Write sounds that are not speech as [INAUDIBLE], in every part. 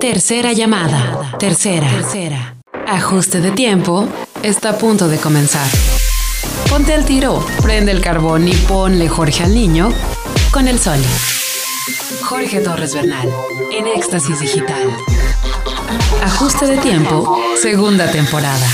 Tercera llamada. Tercera. Tercera. Ajuste de tiempo. Está a punto de comenzar. Ponte al tiro, prende el carbón y ponle Jorge al niño con el sol. Jorge Torres Bernal, en Éxtasis Digital. Ajuste de tiempo, segunda temporada.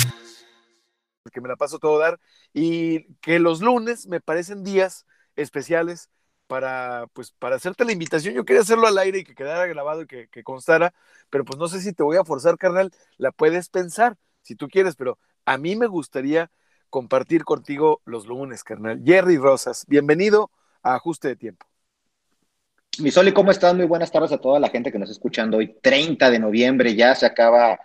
Que me la paso todo dar y que los lunes me parecen días especiales para, pues, para hacerte la invitación. Yo quería hacerlo al aire y que quedara grabado y que, constara, pero pues no sé si te voy a forzar, carnal. La puedes pensar si tú quieres, pero a mí me gustaría compartir contigo los lunes, carnal. Jerry Rosas, bienvenido a Ajuste de Tiempo. Mi Soli, ¿cómo estás? Muy buenas tardes a toda la gente que nos está escuchando hoy. 30 de noviembre, ya se acaba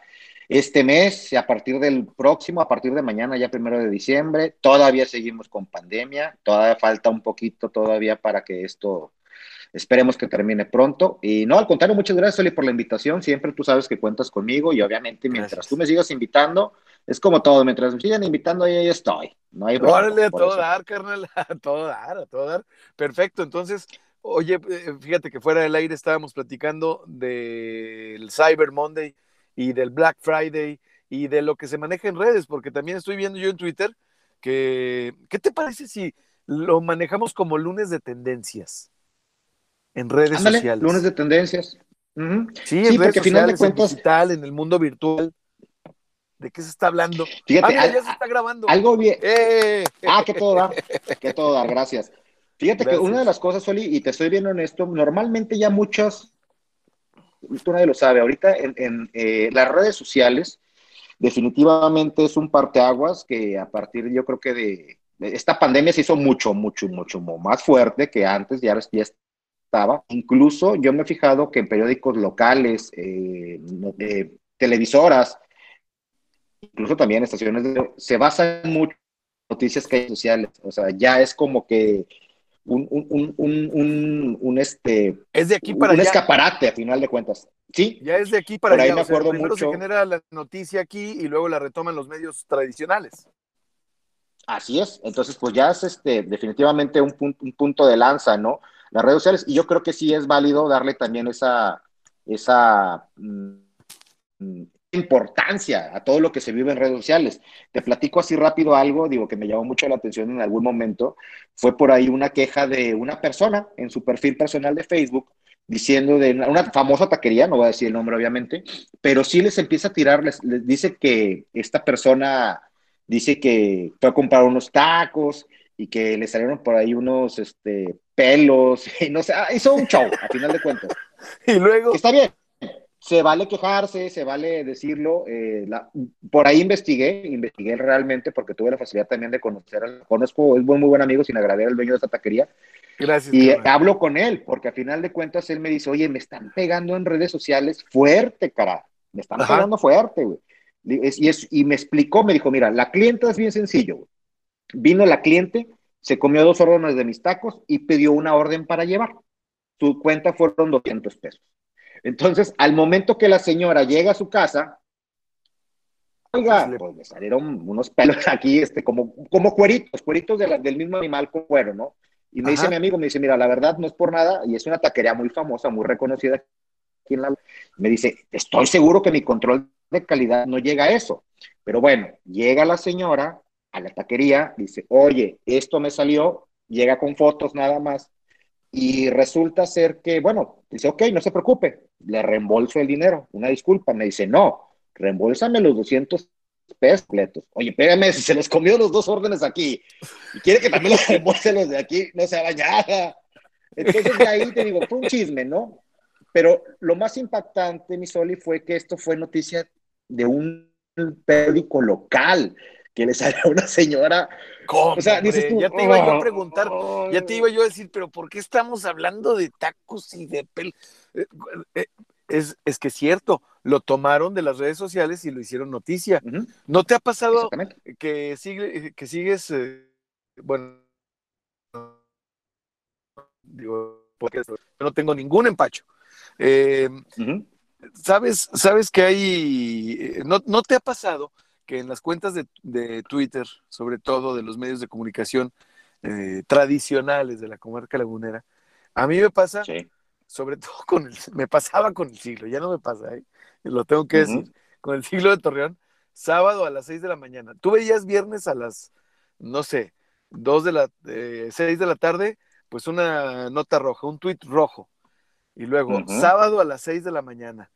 este mes, a partir del próximo, a partir de mañana, ya primero de diciembre. Todavía seguimos con pandemia, todavía falta un poquito todavía para que esto esperemos que termine pronto. Y no, al contrario, muchas gracias, Soli, por la invitación. Siempre tú sabes que cuentas conmigo y obviamente mientras tú me sigas invitando, es como todo, mientras me sigan invitando, ahí, ahí estoy. No hay Órale, a todo dar, carnal, [LAUGHS] a todo dar, a todo dar. Perfecto, entonces Oye, eh, fíjate que fuera del aire estábamos platicando del Cyber Monday y del Black Friday y de lo que se maneja en redes, porque también estoy viendo yo en Twitter que, ¿qué te parece si lo manejamos como lunes de tendencias en redes sociales? Lunes de tendencias. Sí, en redes sociales, de cuentas... en digital, en el mundo virtual. ¿De qué se está hablando? Fíjate, ah, ya se está grabando. Algo bien. ¡Eh! Ah, que todo da, que todo da, gracias. Fíjate que una de las cosas, Soli, y te estoy viendo en esto, normalmente ya muchas, tú nadie lo sabe, ahorita en, eh, las redes sociales definitivamente es un parteaguas que a partir yo creo que de, esta pandemia se hizo mucho, mucho, mucho más fuerte que antes, ya, estaba. Incluso yo me he fijado que en periódicos locales, eh, eh, televisoras, incluso también estaciones, de, se basan mucho en noticias que hay sociales. O sea, ya es como que un, un, un, un, este es de aquí para un escaparate a final de cuentas. Sí. Ya es de aquí para Por allá. ahí me acuerdo primero mucho. se genera la noticia aquí y luego la retoman los medios tradicionales. Así es. Entonces pues ya es este definitivamente un punto, un punto de lanza no las redes sociales. Y yo creo que sí es válido darle también esa esa mm, importancia a todo lo que se vive en redes sociales. Te platico así rápido algo, digo que me llamó mucho la atención en algún momento, fue por ahí una queja de una persona en su perfil personal de Facebook diciendo de una famosa taquería, no voy a decir el nombre obviamente, pero sí les empieza a tirar, les, dice que esta persona dice que fue a comprar unos tacos y que le salieron por ahí unos este, pelos, [LAUGHS] y no sé, ah, hizo un show, a final de cuentas. [LAUGHS] y luego... Está bien, se vale quejarse, se vale decirlo. Eh, la, por ahí investigué, investigué realmente porque tuve la facilidad también de conocer, al, conozco, es muy, muy buen amigo sin agradecer al dueño de esta taquería. Gracias. Y hablo con él, porque a final de cuentas él me dice, oye, me están pegando en redes sociales fuerte, cara. Me están Ajá. pegando fuerte, güey. Y, es, y me explicó, me dijo, mira, la clienta es bien sencillo. Güey. Vino la cliente, se comió dos órdenes de mis tacos y pidió una orden para llevar. Su cuenta fueron 200 pesos. Entonces, al momento que la señora llega a su casa, oiga, pues le salieron unos pelos [LAUGHS] aquí, este, como, como cueritos, cueritos de la, del mismo animal con cuero, ¿no? Y me Ajá. dice mi amigo, me dice, mira, la verdad no es por nada, y es una taquería muy famosa, muy reconocida aquí en la... Me dice, estoy seguro que mi control de calidad no llega a eso. Pero bueno, llega la señora a la taquería, dice, oye, esto me salió, llega con fotos nada más, y resulta ser que, bueno, dice, ok, no se preocupe, le reembolso el dinero, una disculpa, me dice, no, reembolsame los 200 pesos completos. Oye, pégame, si [LAUGHS] se los comió los dos órdenes aquí y quiere que también los [LAUGHS] reembolse los de aquí, no se bañada. Entonces de ahí te digo, fue un chisme, ¿no? Pero lo más impactante, mi Soli, fue que esto fue noticia de un periódico local que le salió a una señora. ¿Cómo, o sea, dices tú, ya te iba oh, yo a preguntar, oh, ya te iba yo a decir, pero ¿por qué estamos hablando de tacos y de pel? Es, es que es cierto, lo tomaron de las redes sociales y lo hicieron noticia. Uh -huh. ¿No te ha pasado que, sigue, que sigues, eh, bueno, digo, porque no tengo ningún empacho? Eh, uh -huh. ¿sabes, ¿Sabes que hay, eh, no, no te ha pasado? Que en las cuentas de, de, Twitter, sobre todo de los medios de comunicación eh, tradicionales de la comarca lagunera, a mí me pasa sí. sobre [LAUGHS] todo con el, me pasaba con el siglo, ya no me pasa, ¿eh? lo tengo que decir, con el siglo de Torreón, sábado a las 6 de la mañana. Tú veías viernes a las, no sé, 2 de la, eh, 6 de la tarde, pues una nota roja, un tuit rojo. Y luego, sábado a las 6 de la mañana,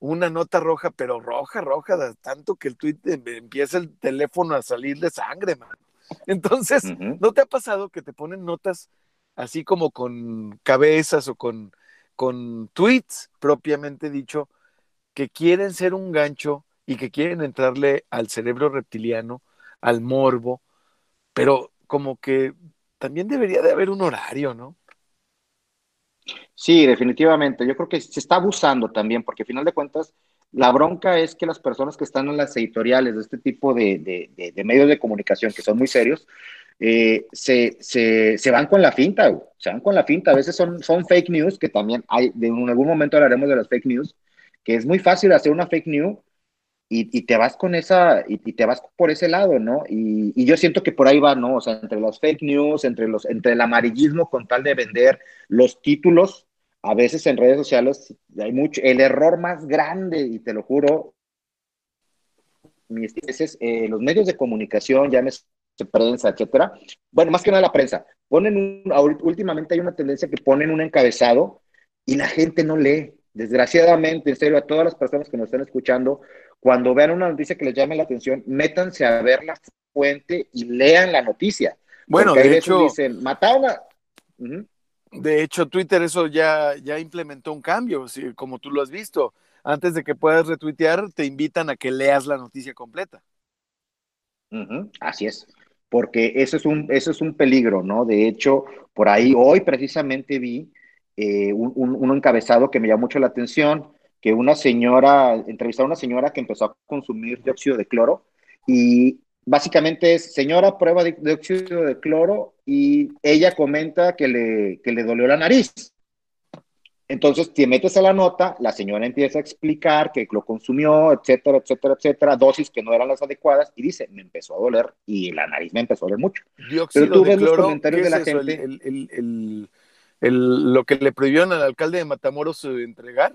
una nota roja, pero roja, roja, tanto que el tuit em, empieza el teléfono a salir de sangre, man. [LAUGHS] Entonces, ¿no te ha pasado que te ponen notas así como con cabezas o con, con tweets propiamente dicho, que quieren ser un gancho y que quieren entrarle al cerebro reptiliano, al morbo, pero como que también debería de haber un horario, ¿no? Sí, definitivamente. Yo creo que se está abusando también, porque al final de cuentas, la bronca es que las personas que están en las editoriales de este tipo de, de, medios de comunicación, que son muy serios, eh, se, se, se, van con la finta, se van con la finta. A veces son, son fake news, que también hay, en algún momento hablaremos de las fake news, que es muy fácil hacer una fake news y, te vas con esa, y, te vas por ese lado, ¿no? Y, yo siento que por ahí va, ¿no? O sea, entre las fake news, entre, los, entre el amarillismo con tal de vender los títulos, a veces en redes sociales hay mucho, el error más grande, y te lo juro, mis veces, eh, los medios de comunicación, llámese prensa, etcétera, bueno, más que nada la prensa, ponen un, últimamente hay una tendencia que ponen un encabezado y la gente no lee. Desgraciadamente, en serio, a todas las personas que nos están escuchando, cuando vean una noticia que les llame la atención, métanse a ver la fuente y lean la noticia. Bueno, de hecho, dicen, mataron a... De hecho, Twitter eso ya, ya implementó un cambio, como tú lo has visto. Antes de que puedas retuitear, te invitan a que leas la noticia completa. Así es, porque eso es, un, eso es un peligro, ¿no? De hecho, por ahí hoy precisamente vi eh, un, un, encabezado que me llamó mucho la atención, que una señora, entrevistó a una señora que empezó a consumir dióxido de cloro y básicamente es, señora, prueba de dióxido de cloro y ella comenta que le, que le dolió la nariz. Entonces, te metes a la nota, la señora empieza a explicar que lo consumió, etcétera, etcétera, etcétera, dosis que no eran las adecuadas, y dice, me empezó a doler y la nariz me empezó a doler mucho. Dióxido Pero tú ves los comentarios de la gente. El, el, lo que le prohibieron al alcalde de Matamoros eh, entregar.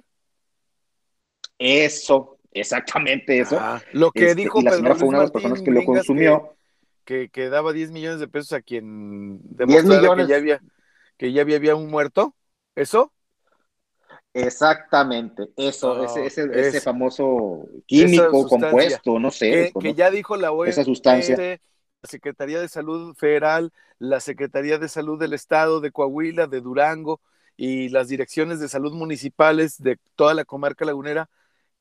Eso, exactamente eso. Ah, lo que este, dijo la señora fue una de las personas que lo consumió. Que, que, daba 10 millones de pesos a quien 10 millones. que ya había, que ya había, un muerto. ¿Eso? Exactamente, eso, ese, ese, ese, famoso químico compuesto, no sé. Que, ya dijo la OMS, esa sustancia. la Secretaría de Salud Federal, la Secretaría de Salud del Estado de Coahuila, de Durango y las direcciones de salud municipales de toda la comarca lagunera,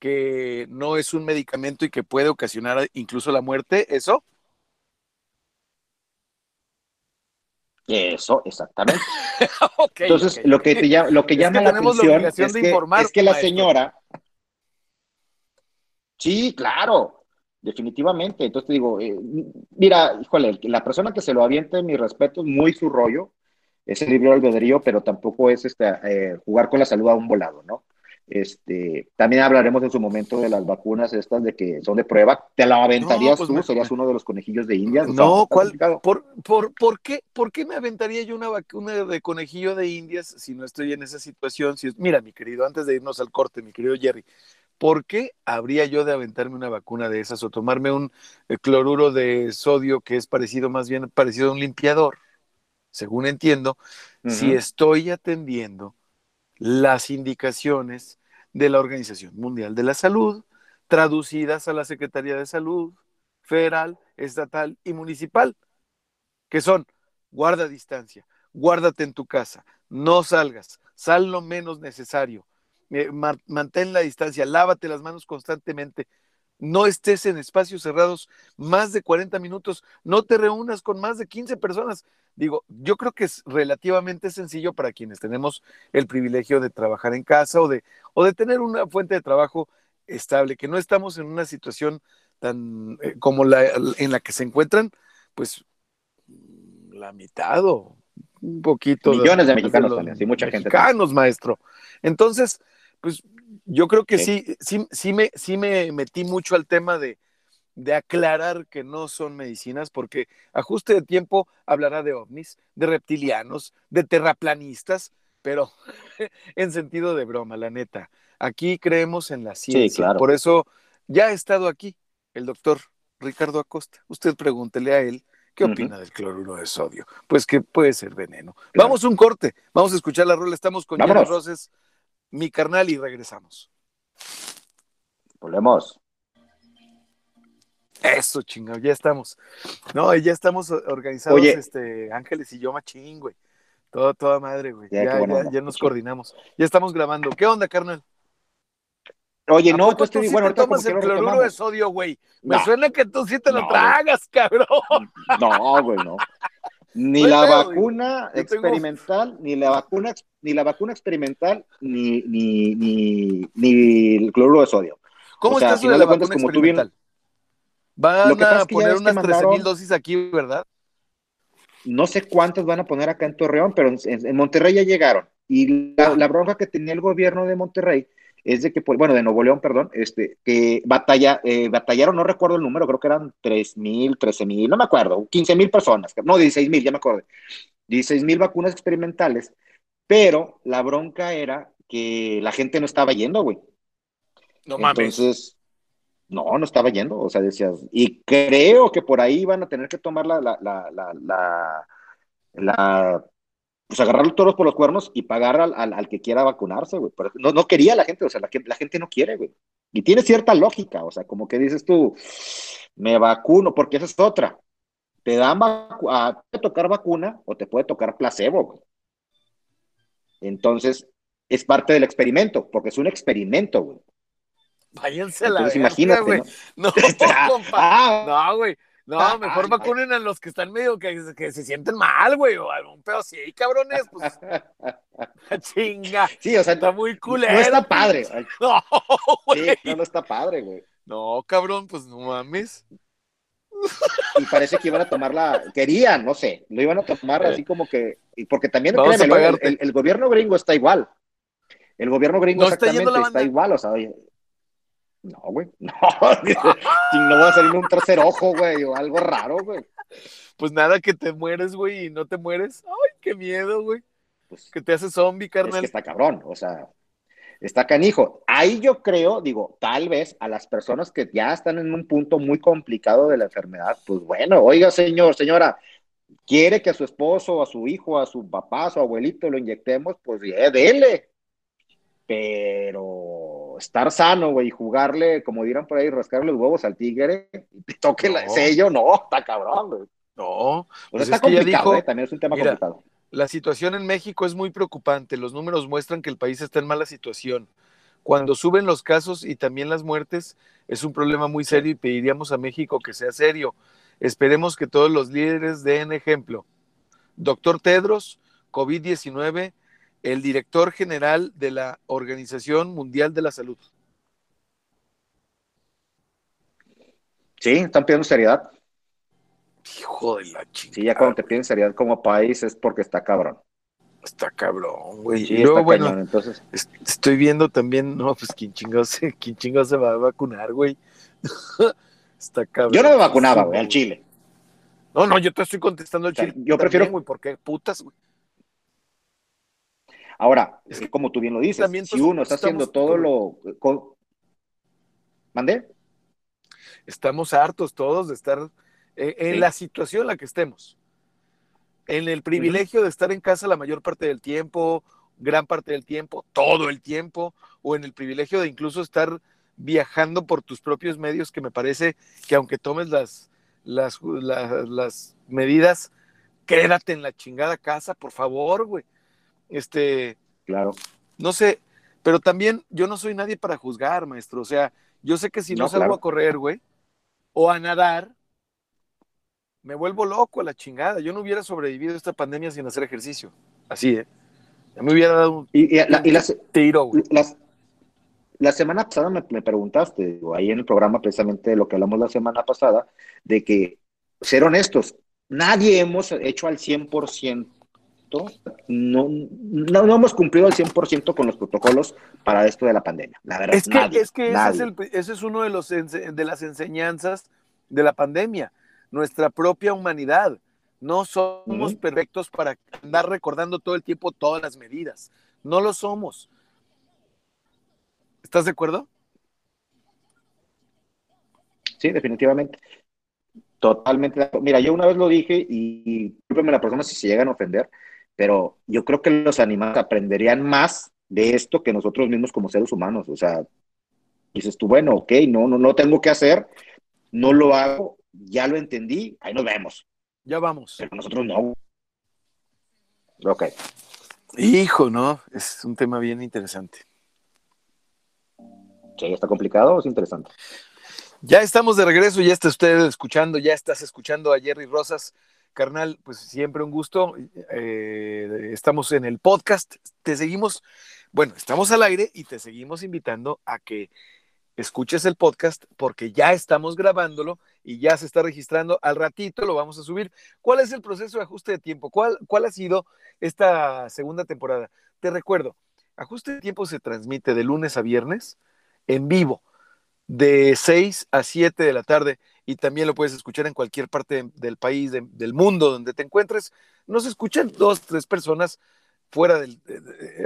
que no es un medicamento y que puede ocasionar incluso la muerte, ¿eso? Eso, exactamente. [LAUGHS] Entonces, lo que, te, lo que llama la atención es, que, es que la señora... Sí, claro, definitivamente. Entonces te digo, eh, mira, híjole, la persona que se lo avienta, mi respeto, es muy su rollo, es el libre albedrío, pero tampoco es este, eh, jugar con la salud a un volado, ¿no? Este, también hablaremos en su momento de las vacunas estas de que son de prueba. ¿Te la aventarías pues tú? ¿Serías uno de los conejillos de Indias? No, ¿cuál? ¿Por, por, por, qué, ¿Por qué me aventaría yo una vacuna de conejillo de Indias si no estoy en esa situación? Si mira, mi querido, antes de irnos al corte, mi querido Jerry, ¿por qué habría yo de aventarme una vacuna de esas o tomarme un eh, cloruro de sodio que es parecido más bien parecido a un limpiador? Según entiendo, si estoy atendiendo las indicaciones de la Organización Mundial de la Salud, traducidas a la Secretaría de Salud federal, estatal y municipal, que son guarda distancia, guárdate en tu casa, no salgas, sal lo menos necesario, eh, mantén la distancia, lávate las manos constantemente, no estés en espacios cerrados más de 40 minutos, no te reúnas con más de 15 personas. Digo, yo creo que es relativamente sencillo para quienes tenemos el privilegio de trabajar en casa o de, o de tener una fuente de trabajo estable, que no estamos en una situación tan eh, como la en la que se encuentran, pues la mitad o un poquito. Millones de, mexicanos también, sí, mucha gente. Mexicanos, maestro. Entonces, pues yo creo que sí, sí, sí, me, sí me metí mucho al tema de, de aclarar que no son medicinas, porque ajuste de tiempo hablará de ovnis, de reptilianos, de terraplanistas, pero [LAUGHS] en sentido de broma, la neta. Aquí creemos en la ciencia. Por eso ya ha estado aquí el doctor Ricardo Acosta. Usted pregúntele a él qué opina del cloruro de sodio. Pues que puede ser veneno. Vamos a un corte. Vamos a escuchar la rola. Estamos con Jenny Roses, mi carnal, y regresamos. Volvemos. Eso, chingado, ya estamos. No, ya estamos organizados, este, Ángeles y yo, machín, güey. Todo, toda madre, güey. Ya, ya, nos coordinamos. Ya estamos grabando. ¿Qué onda, carnal? Oye, no, pues tú sí bueno, tomas el cloruro de sodio, güey. Me suena que tú sí te lo tragas, [LAUGHS] cabrón. No, güey, no. Ni la vacuna experimental, ni la vacuna, ni la vacuna experimental, ni, ni, ni, ni el cloruro de sodio. ¿Cómo o sea, está eso de la vacuna experimental? Van a poner unas 13 mil dosis aquí, ¿verdad? No sé cuántas van a poner acá en Torreón, pero en, Monterrey ya llegaron. Y la, la, bronca que tenía el gobierno de Monterrey es de que, pues, bueno, de Nuevo León, perdón, este, que batalla, eh, batallaron, no recuerdo el número, creo que eran 3 mil, 13 mil, no me acuerdo, 15 mil personas, no, 16 mil, ya me acuerdo, 16 mil vacunas experimentales, pero la bronca era que la gente no estaba yendo, güey. No mames. Entonces, no, no estaba yendo, o sea, decías, y creo que por ahí van a tener que tomar la, la, la, la, la, pues agarrar los toros por los cuernos y pagar al, al, que quiera vacunarse, güey. No, no quería la gente, o sea, la, la gente no quiere, güey. Y tiene cierta lógica, o sea, como que dices tú, me vacuno, porque esa es otra. Te dan a, te tocar vacuna o te puede tocar placebo, güey. Entonces, es parte del experimento, porque es un experimento, güey. Váyanse la imagínate, güey. No, [LAUGHS] compa. Ah. no, güey. No, ah, mejor vacunen a los que están medio que, que se sienten mal, güey, o algún pedo así, cabrones, pues. [LAUGHS] chinga. Sí, o sea, está muy culero. No está padre. [LAUGHS] No, güey. Sí, no, está padre, güey. No, cabrón, pues no mames. Y parece que iban a tomarla, querían, no sé, lo iban a tomar así como que, porque también el, el, gobierno gringo está igual. El gobierno gringo exactamente está, igual, o sea, oye, no, güey. [LAUGHS] No, no va a salir un tercer ojo, güey, o algo raro, güey. Pues nada, que te mueres, güey, y no te mueres. Ay, qué miedo, güey. Pues, que te hace zombie, carnal. Es que está cabrón, o sea, está canijo. Ahí yo creo, digo, tal vez a las personas que ya están en un punto muy complicado de la enfermedad, pues bueno, oiga, señor, señora, quiere que a su esposo, a su hijo, a su papá, a su abuelito lo inyectemos, pues eh, dele. Pero estar sano, güey, y jugarle, como dirán por ahí, rascarle los huevos al tigre y toque el sello, no, está cabrón, güey. No, pues está complicado, ¿eh? también es un tema complicado. La situación en México es muy preocupante. Los números muestran que el país está en mala situación. Cuando suben los casos y también las muertes, es un problema muy serio y pediríamos a México que sea serio. Esperemos que todos los líderes den ejemplo. Doctor Tedros, COVID-19 el director general de la Organización Mundial de la Salud. Sí, están pidiendo seriedad. Hijo de la chica. Sí, ya cuando te piden seriedad como país es porque está cabrón. Está cabrón, güey. y luego, bueno, entonces... estoy viendo también, no, pues quién chingados se, quién se va a vacunar, güey. [LAUGHS] está cabrón. Yo no me vacunaba, güey, al Chile. No, no, yo te estoy contestando al Chile. Yo prefiero. Güey, ¿por qué putas, güey? Ahora, es que, como tú bien lo dices, si uno está haciendo todo lo... ¿Mandé? Estamos hartos todos de estar en, la situación en la que estemos. En el privilegio de estar en casa la mayor parte del tiempo, gran parte del tiempo, todo el tiempo, o en el privilegio de incluso estar viajando por tus propios medios, que me parece que aunque tomes las, las, las, las medidas, quédate en la chingada casa, por favor, güey. Este. Claro. No sé, pero también yo no soy nadie para juzgar, maestro. O sea, yo sé que si no, salgo a correr, güey, o a nadar, me vuelvo loco a la chingada. Yo no hubiera sobrevivido a esta pandemia sin hacer ejercicio. Así, ¿eh? Ya me hubiera dado un, y, tiro, güey. la semana pasada me, me preguntaste, ahí en el programa precisamente lo que hablamos la semana pasada, de que, ser honestos, nadie hemos hecho al 100% no, no, hemos cumplido al 100% con los protocolos para esto de la pandemia. La verdad, es que, es que ese, es uno de, los, de las enseñanzas de la pandemia, nuestra propia humanidad, No somos perfectos para andar recordando todo el tiempo todas las medidas. No lo somos. ¿Estás de acuerdo? Sí, definitivamente. Totalmente. Mira, yo una vez lo dije y discúlpeme la persona si se llegan a ofender, pero yo creo que los animales aprenderían más de esto que nosotros mismos como seres humanos. O sea, dices tú, bueno, ok, no, no, no tengo que hacer, no lo hago, ya lo entendí, ahí nos vemos. Ya vamos. Pero nosotros no. Ok. Hijo, ¿no? Es un tema bien interesante. Sí, está complicado o es interesante. Ya estamos de regreso, ya está usted escuchando, ya estás escuchando a Jerry Rosas. Carnal, pues siempre un gusto. Eh, estamos en el podcast. Te seguimos, bueno, estamos al aire y te seguimos invitando a que escuches el podcast porque ya estamos grabándolo y ya se está registrando. Al ratito lo vamos a subir. ¿Cuál es el proceso de ajuste de tiempo? ¿Cuál, cuál ha sido esta segunda temporada? Te recuerdo, ajuste de tiempo se transmite de lunes a viernes en vivo, de 6 a 7 de la tarde y también lo puedes escuchar en cualquier parte del país, del mundo donde te encuentres. Nos escuchan dos, tres personas fuera del,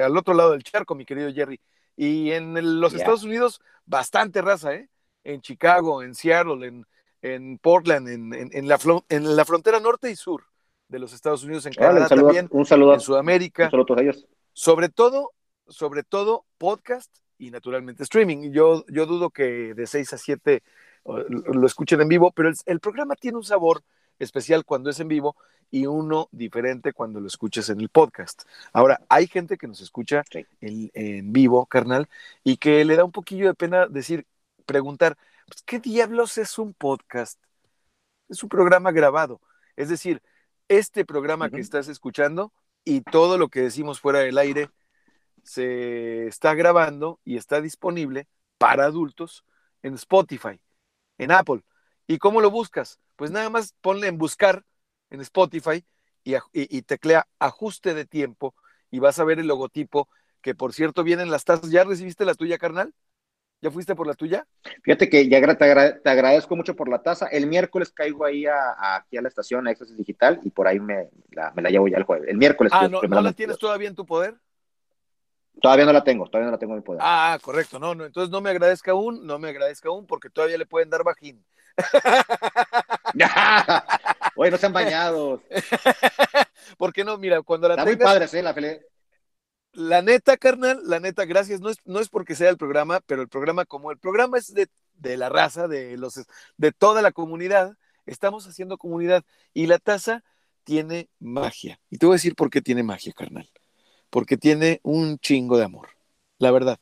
al otro lado del charco, mi querido Jerry. Y en los Estados Unidos, bastante raza, ¿eh? En Chicago, en Seattle, en, en Portland, en, en, la, en la frontera norte y sur de los Estados Unidos, en Canadá también, un saludo, en Sudamérica. Un saludo a ellos. Sobre todo, sobre todo podcast y naturalmente streaming. Yo, yo dudo que de 6 a 7 lo escuchen en vivo, pero el, el programa tiene un sabor especial cuando es en vivo y uno diferente cuando lo escuches en el podcast. Ahora, hay gente que nos escucha en, vivo, carnal, y que le da un poquillo de pena decir, preguntar, pues, ¿qué diablos es un podcast? Es un programa grabado. Es decir, este programa que estás escuchando y todo lo que decimos fuera del aire se está grabando y está disponible para adultos en Spotify, en Apple. ¿Y cómo lo buscas? Pues nada más ponle en buscar en Spotify y, teclea ajuste de tiempo y vas a ver el logotipo, que por cierto vienen las tazas. ¿Ya recibiste la tuya, carnal? ¿Ya fuiste por la tuya? Fíjate que ya te, agradezco mucho por la taza. El miércoles caigo ahí a, aquí a la estación, a Éxtasis Digital, y por ahí me la, llevo ya el jueves. El miércoles. Ah, ¿no, ¿no la tienes todavía en tu poder? Todavía no la tengo, todavía no la tengo en mi poder. Ah, correcto, no, no, entonces no me agradezca aún, no me agradezca aún, porque todavía le pueden dar bajín. [LAUGHS] Oye, no sean bañados. [LAUGHS] ¿Por qué no? Mira, cuando la Está muy padre, ¿eh? La, la neta, carnal, la neta, gracias. No es, no es porque sea el programa, pero el programa, como el programa es de, de la raza, de, los, de toda la comunidad, estamos haciendo comunidad. Y la taza tiene magia. Y te voy a decir por qué tiene magia, carnal. Porque tiene un chingo de amor. La verdad,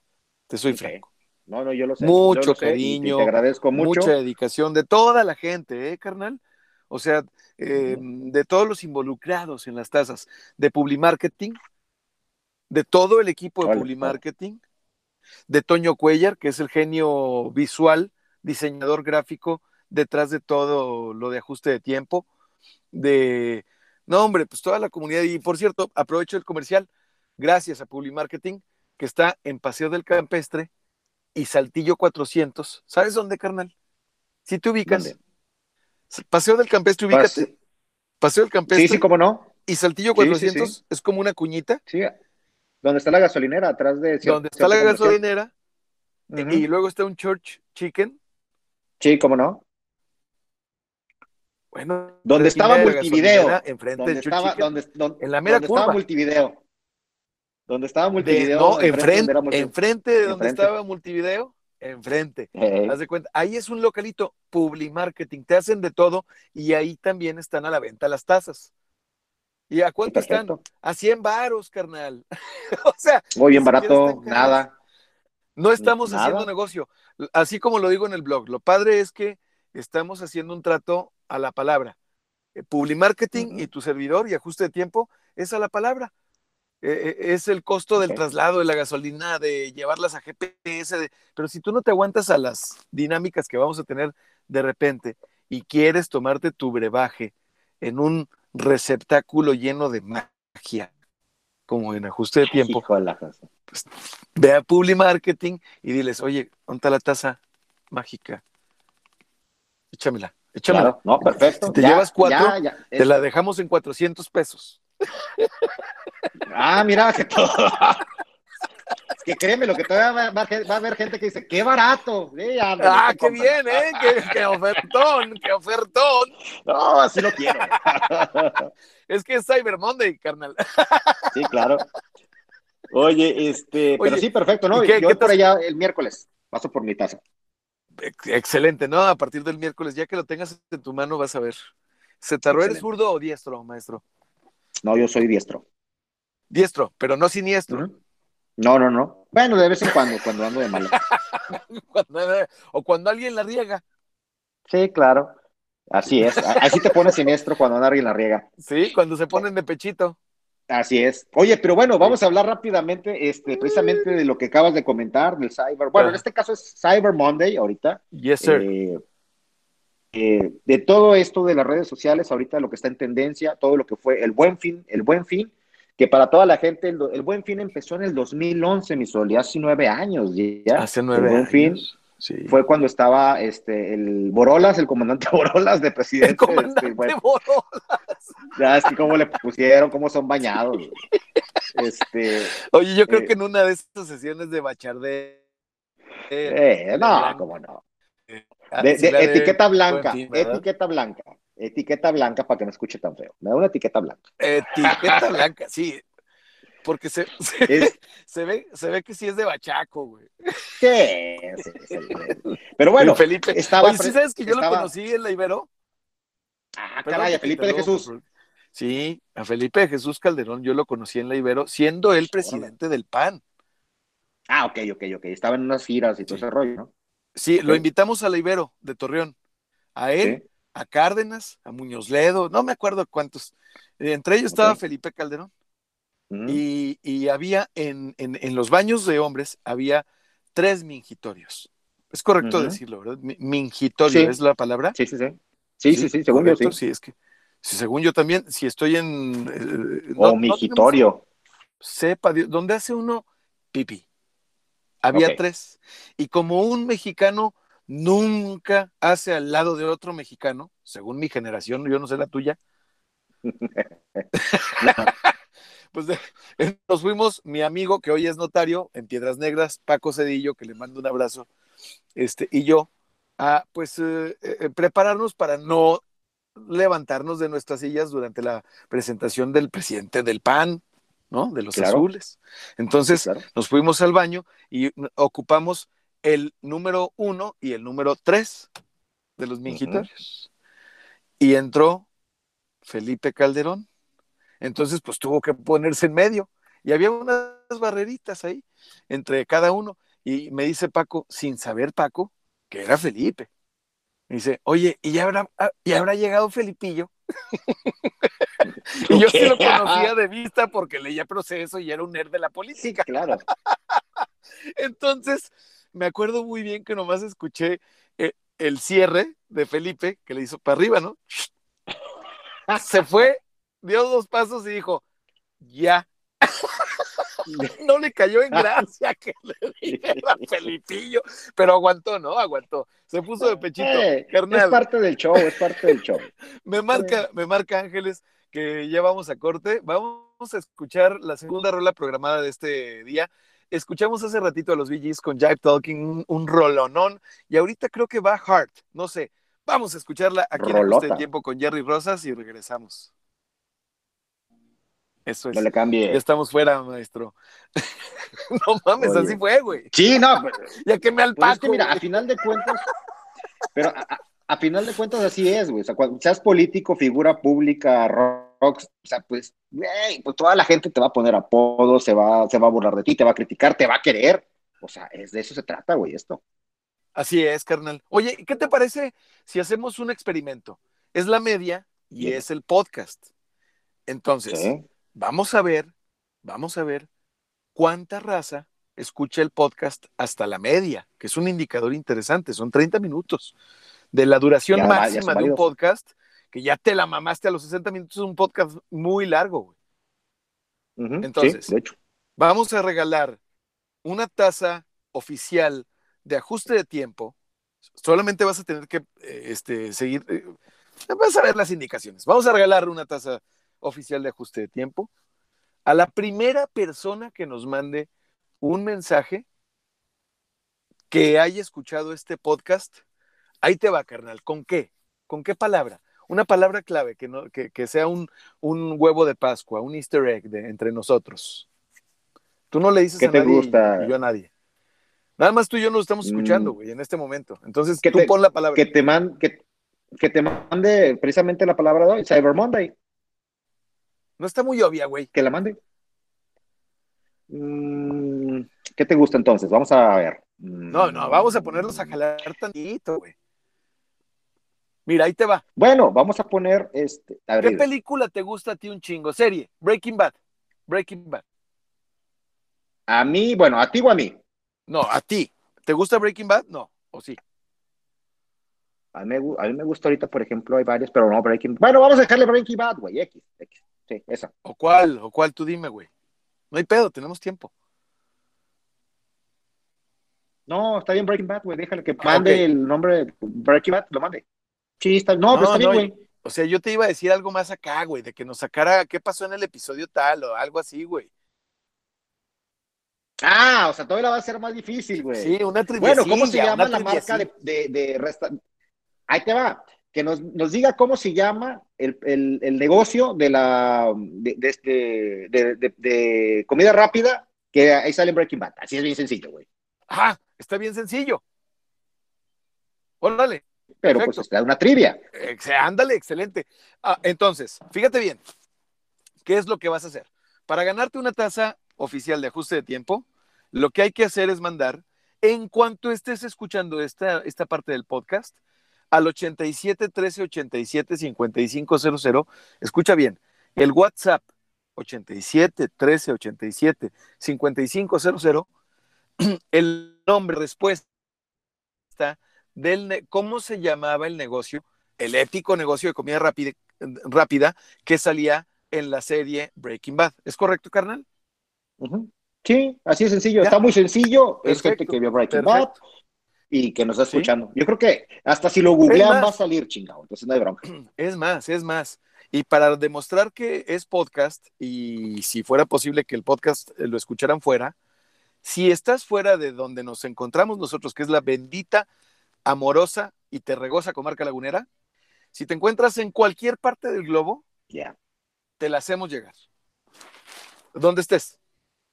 te soy franco. No, no, yo lo sé. Mucho cariño. te agradezco mucho. Mucha dedicación de toda la gente, ¿eh, carnal? O sea, eh, de todos los involucrados en las tasas, de Publimarketing, de todo el equipo de Publimarketing, de Toño Cuellar, que es el genio visual, diseñador gráfico detrás de todo lo de ajuste de tiempo, de, no hombre, pues toda la comunidad, y por cierto, aprovecho el comercial, gracias a Publimarketing, que está en Paseo del Campestre y Saltillo 400, ¿sabes dónde, carnal? Si te ubicas. Paseo del Campestre, ubícate. Paseo del Campestre. Sí, sí, cómo no. Y Saltillo 400 es como una cuñita. Sí, donde está la gasolinera, atrás de... Donde está la gasolinera. Y luego está un Church Chicken. Sí, cómo no. Bueno. Donde estaba multivideo. Enfrente donde estaba, donde, en la mera donde curva. estaba multivideo. Donde estaba multivideo. no, enfrente, enfrente de donde estaba multivideo enfrente. Haz de cuenta, ahí es un localito, Publimarketing, te hacen de todo y ahí también están a la venta las tazas. ¿Y a cuánto están? A 100 varos, carnal. [LAUGHS] o sea, muy bien barato, nada. No estamos haciendo negocio. Así como lo digo en el blog, lo padre es que estamos haciendo un trato a la palabra. Eh, Publimarketing y tu servidor y ajuste de tiempo es a la palabra. Eh, eh, es el costo del traslado de la gasolina, de llevarlas a GPS, pero si tú no te aguantas a las dinámicas que vamos a tener de repente y quieres tomarte tu brebaje en un receptáculo lleno de magia, como en ajuste de tiempo, pues, ve a Publi Marketing y diles, oye, ¿dónde la taza mágica? Échamela, Échamela. no, perfecto. [LAUGHS] Si te Ya, llevas cuatro, ya, ya. te la dejamos en 400 pesos. Ah, mira, que todo. Es que créeme, lo que todavía va, va- va a haber gente que dice, qué barato. Sí, ándale, Ah, qué bien, ¿eh? Qué, qué ofertón, qué ofertón. No, así lo quiero. Es que es Cyber Monday, carnal. Sí, claro. Oye, este, pero sí, perfecto, ¿no? ¿y qué- Yo qué por allá el miércoles. Paso por mi taza. Ex- Excelente, ¿no? A partir del miércoles, ya que lo tengas en tu mano, vas a ver. ¿Cetarro eres zurdo o diestro, maestro? No, yo soy diestro. Diestro, pero no siniestro. No, no, no. Bueno, de vez en cuando, cuando ando de malo. [LAUGHS] O cuando alguien la riega. Sí, claro. Así es. Así te pones siniestro cuando alguien la riega. Sí, cuando se ponen de pechito. Así es. Oye, pero bueno, vamos a hablar rápidamente, este, precisamente de lo que acabas de comentar, del Cyber. Bueno, en este caso es Cyber Monday ahorita. Yes, sir. Eh, eh, de todo esto de las redes sociales, ahorita lo que está en tendencia, todo lo que fue el buen fin, el buen fin, que para toda la gente, el, el buen fin empezó en el 2011, mi sol, ya hace nueve años. Ya. Hace nueve el buen años. fin Sí. fue cuando estaba este, el Borolas, el comandante [LAUGHS] Borolas de presidente. el comandante este, bueno, Borolas. ya es que cómo le pusieron, cómo son bañados. Este, Oye, yo creo Eh. que en una de estas sesiones de Bachardé. eh, no, cómo no. De, de etiqueta blanca, etiqueta blanca, etiqueta blanca para que no escuche tan feo. Me da una etiqueta blanca. Etiqueta [LAUGHS] blanca, sí. Porque se, [LAUGHS] se, Es- se ve, se ve que sí es de bachaco, güey. [LAUGHS] Sí, sí, sí. Pero bueno, El Felipe. estaba Oye, ¿sí sabes que yo lo conocí en la Ibero? ah, Perdón caray, a Felipe de Jesús. Sí, a Felipe de Jesús Calderón yo lo conocí en la Ibero, siendo él presidente del PAN. Ah, ok, ok, ok. Estaba en unas giras y todo ese rollo, ¿no? Sí, lo invitamos a la Ibero de Torreón. A él, Sí. a Cárdenas, a Muñoz Ledo, no me acuerdo cuántos. Eh, Entre ellos estaba. Felipe Calderón. Y, y había en, en- en los baños de hombres, había tres mingitorios. Es correcto decirlo, ¿verdad? Mi- Mingitorio Sí. es la palabra. Sí, sí, sí. Sí, sí, sí, según yo sí. es que, sí, según yo también, si estoy en... eh, O no migitorio. tenemos- sepa ¿dónde hace uno pipí? Había tres. Y como un mexicano nunca hace al lado de otro mexicano, según mi generación, yo no sé la tuya, [LAUGHS] pues de- nos fuimos, mi amigo que hoy es notario en Piedras Negras, Paco Cedillo, que le mando un abrazo, este, y yo, a pues eh, eh, prepararnos para no levantarnos de nuestras sillas durante la presentación del presidente del PAN, ¿no? De los Claro. azules. Entonces Claro. nos fuimos al baño y ocupamos el número uno y el número tres de los mingitorios. Y entró Felipe Calderón. Entonces, pues tuvo que ponerse en medio. Y había unas barreritas ahí entre cada uno. Y me dice Paco, sin saber Paco, que era Felipe. Me dice, oye, ¿y ya habrá, ah, ¿ya habrá llegado Felipillo? Y yo sí lo conocía de vista porque leía proceso y era un nerd de la Sí, política. claro. [LAUGHS] Entonces, me acuerdo muy bien que nomás escuché eh, el cierre de Felipe, que le hizo para arriba, ¿no? Se fue, dio dos pasos y dijo, ya. [LAUGHS] no le cayó en gracia que le dijera [LAUGHS] Felipillo, pero aguantó, ¿no? Aguantó. Se puso de pechito. Eh, es parte del show, es parte del show. [LAUGHS] Me marca, me marca Ángeles que ya vamos a corte. Vamos a escuchar la segunda rola programada de este día. Escuchamos hace ratito a los VGs con Jive Talking, un, un rolonón, y ahorita creo que va Hard, no sé. Vamos a escucharla aquí en Rolota. este tiempo con Jerry Rosas y regresamos. Eso es. No le Ya cambie. estamos fuera, maestro. [LAUGHS] no mames, Oye. así fue, güey. Sí, no, [LAUGHS] pero, Ya que me al pues es que mira, a final de cuentas, pero a, a- a final de cuentas así es, güey. O sea, cuando seas político, figura pública, rock, o sea, pues, güey, pues toda la gente te va a poner apodos, se va, se va a burlar de ti, te va a criticar, te va a querer. O sea, es de eso se trata, güey, esto. Así es, carnal. Oye, ¿qué te parece si hacemos un experimento? Es la media y es el podcast. Entonces, Sí. Vamos a ver, vamos a ver cuánta raza escucha el podcast hasta la media, que es un indicador interesante, son 30 minutos. De la duración Ya máxima de un podcast, que ya te la mamaste a los 60 minutos, es un podcast muy largo. güey. Entonces, sí, de hecho. Vamos a regalar una taza oficial de ajuste de tiempo Solamente vas a tener que eh, este, seguir, eh, vas a ver las indicaciones. Vamos a regalar una taza oficial de ajuste de tiempo a la primera persona que nos mande un mensaje que haya escuchado este podcast. Ahí te va, carnal. ¿Con qué? ¿Con qué palabra? Una palabra clave que, no, que, que sea un, un, huevo de Pascua, un easter egg de, entre nosotros. Tú no le dices ¿Qué a te nadie gusta? y yo a nadie. Nada más tú y yo nos estamos escuchando, Mm. güey, en este momento. Entonces, Que tú te- pon la palabra. Que te, man, que, que te mande precisamente la palabra de hoy, Cyber Monday. No está muy obvia, güey. Que la mande. Mm, ¿Qué te gusta entonces? Vamos a ver. Mm, No, no, vamos a ponerlos a jalar tantito, güey. Mira, ahí te va. Bueno, vamos a poner este. A ver, ¿Qué película te gusta a ti un chingo? Serie, Breaking Bad. Breaking Bad. a mí, bueno, a ti o a mí. No, a ti. ¿Te gusta Breaking Bad? No, o sí. A mí, me, gu- a mí me gusta ahorita, por ejemplo, hay varios, pero no Breaking Bueno, vamos a dejarle Breaking Bad, güey. X, X. Sí, esa. ¿O cuál? ¿O cuál? Tú dime, güey. No hay pedo, tenemos tiempo. No, está bien Breaking Bad, güey. Déjale que Ah, mande el nombre de Breaking Bad, lo mande. Sí, está, no, pero No, está bien, güey. O sea, yo te iba a decir algo más acá, güey, de que nos sacara qué pasó en el episodio tal o algo así, güey. Ah, o sea, todavía la va a ser más difícil, güey. Sí, una Bueno, ¿cómo se llama la marca de, de, de resta- Ahí te va. Que nos, nos diga cómo se llama el, el- el negocio de la de, de este- de- de- de comida rápida, que ahí sale en Breaking Bad. Así es bien sencillo, güey. Ah, está bien sencillo. Órale. Pero Perfecto. pues está una trivia. Ex- Ándale, excelente. Ah, entonces, fíjate bien, ¿qué es lo que vas a haí Para ganarte una tasa oficial de ajuste de tiempo, lo que hay que hacer es mandar, en cuanto estés escuchando esta, esta parte del podcast, al 87 13 87 55 00, escucha bien, el WhatsApp 87 13 87 55 00, el nombre, respuesta del cómo se llamaba el negocio, el ético negocio de comida rápida, rápida que salía en la serie Breaking Bad. ¿Es correcto, carnal? Ujú. Sí, así es sencillo. Ya. Está muy sencillo. es Perfecto, gente que vio Breaking Bad Perfecto. Y que nos está Sí. escuchando. Yo creo que hasta si lo googlean va a salir chingado. Entonces no hay bronca. [CLEARS THROAT] Es más, es más. Y para demostrar que es podcast y si fuera posible que el podcast eh, lo escucharan fuera, si estás fuera de donde nos encontramos nosotros, que es la bendita, amorosa y terregosa comarca lagunera, si te encuentras en cualquier parte del globo, Ya. te la hacemos llegar. Donde estés.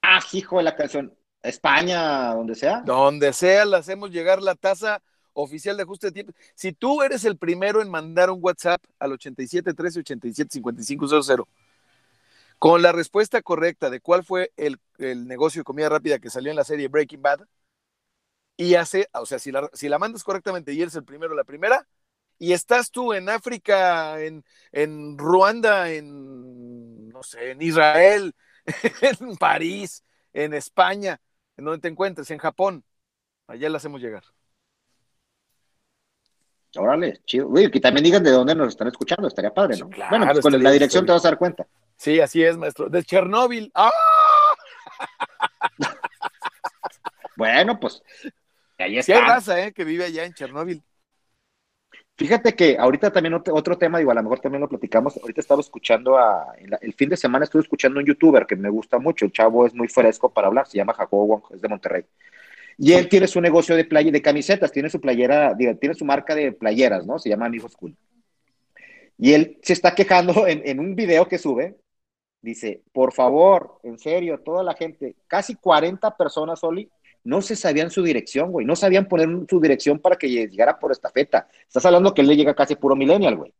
Ah, hijo de la canción. España, donde sea. Donde sea, le hacemos llegar la tasa oficial de ajuste de tiempo. Si tú eres el primero en mandar un WhatsApp al 87 13 87 55 00 con la respuesta correcta de cuál fue el, el negocio de comida rápida que salió en la serie Breaking Bad, y hace, o sea, si la, si la mandas correctamente y eres el primero la primera, y estás tú en África, en, en Ruanda, en, no sé, en Israel, [LAUGHS] en París, en España, en donde te encuentres, en Japón, allá la hacemos llegar. Órale, chido. Uy, que también digan de dónde nos están escuchando, estaría padre, ¿no? Sí, claro, bueno, pues con la dirección te vas a dar cuenta. Sí, así es, maestro. De Chernóbil. ¡Ah! [LAUGHS] Bueno, pues ahí Sí hay está. raza, ¿eh? Que vive allá en Chernóbil. Fíjate que ahorita también otro, tema, digo, a lo mejor también lo platicamos. Ahorita estaba escuchando a, el fin de semana estuve escuchando a un youtuber que me gusta mucho. El chavo es muy fresco para hablar, se llama Jacobo Wong, es de Monterrey. Y él tiene su negocio de playa, de camisetas, tiene su playera, tiene su marca de playeras, ¿no? Se llama Amigos Cool. Y él se está quejando en, en un video que sube. Dice, por favor, en serio, toda la gente, casi 40 personas, Oli, no se sabían su dirección, güey. No sabían poner su dirección para que llegara por estafeta. Estás hablando que él le llega casi puro millennial, güey.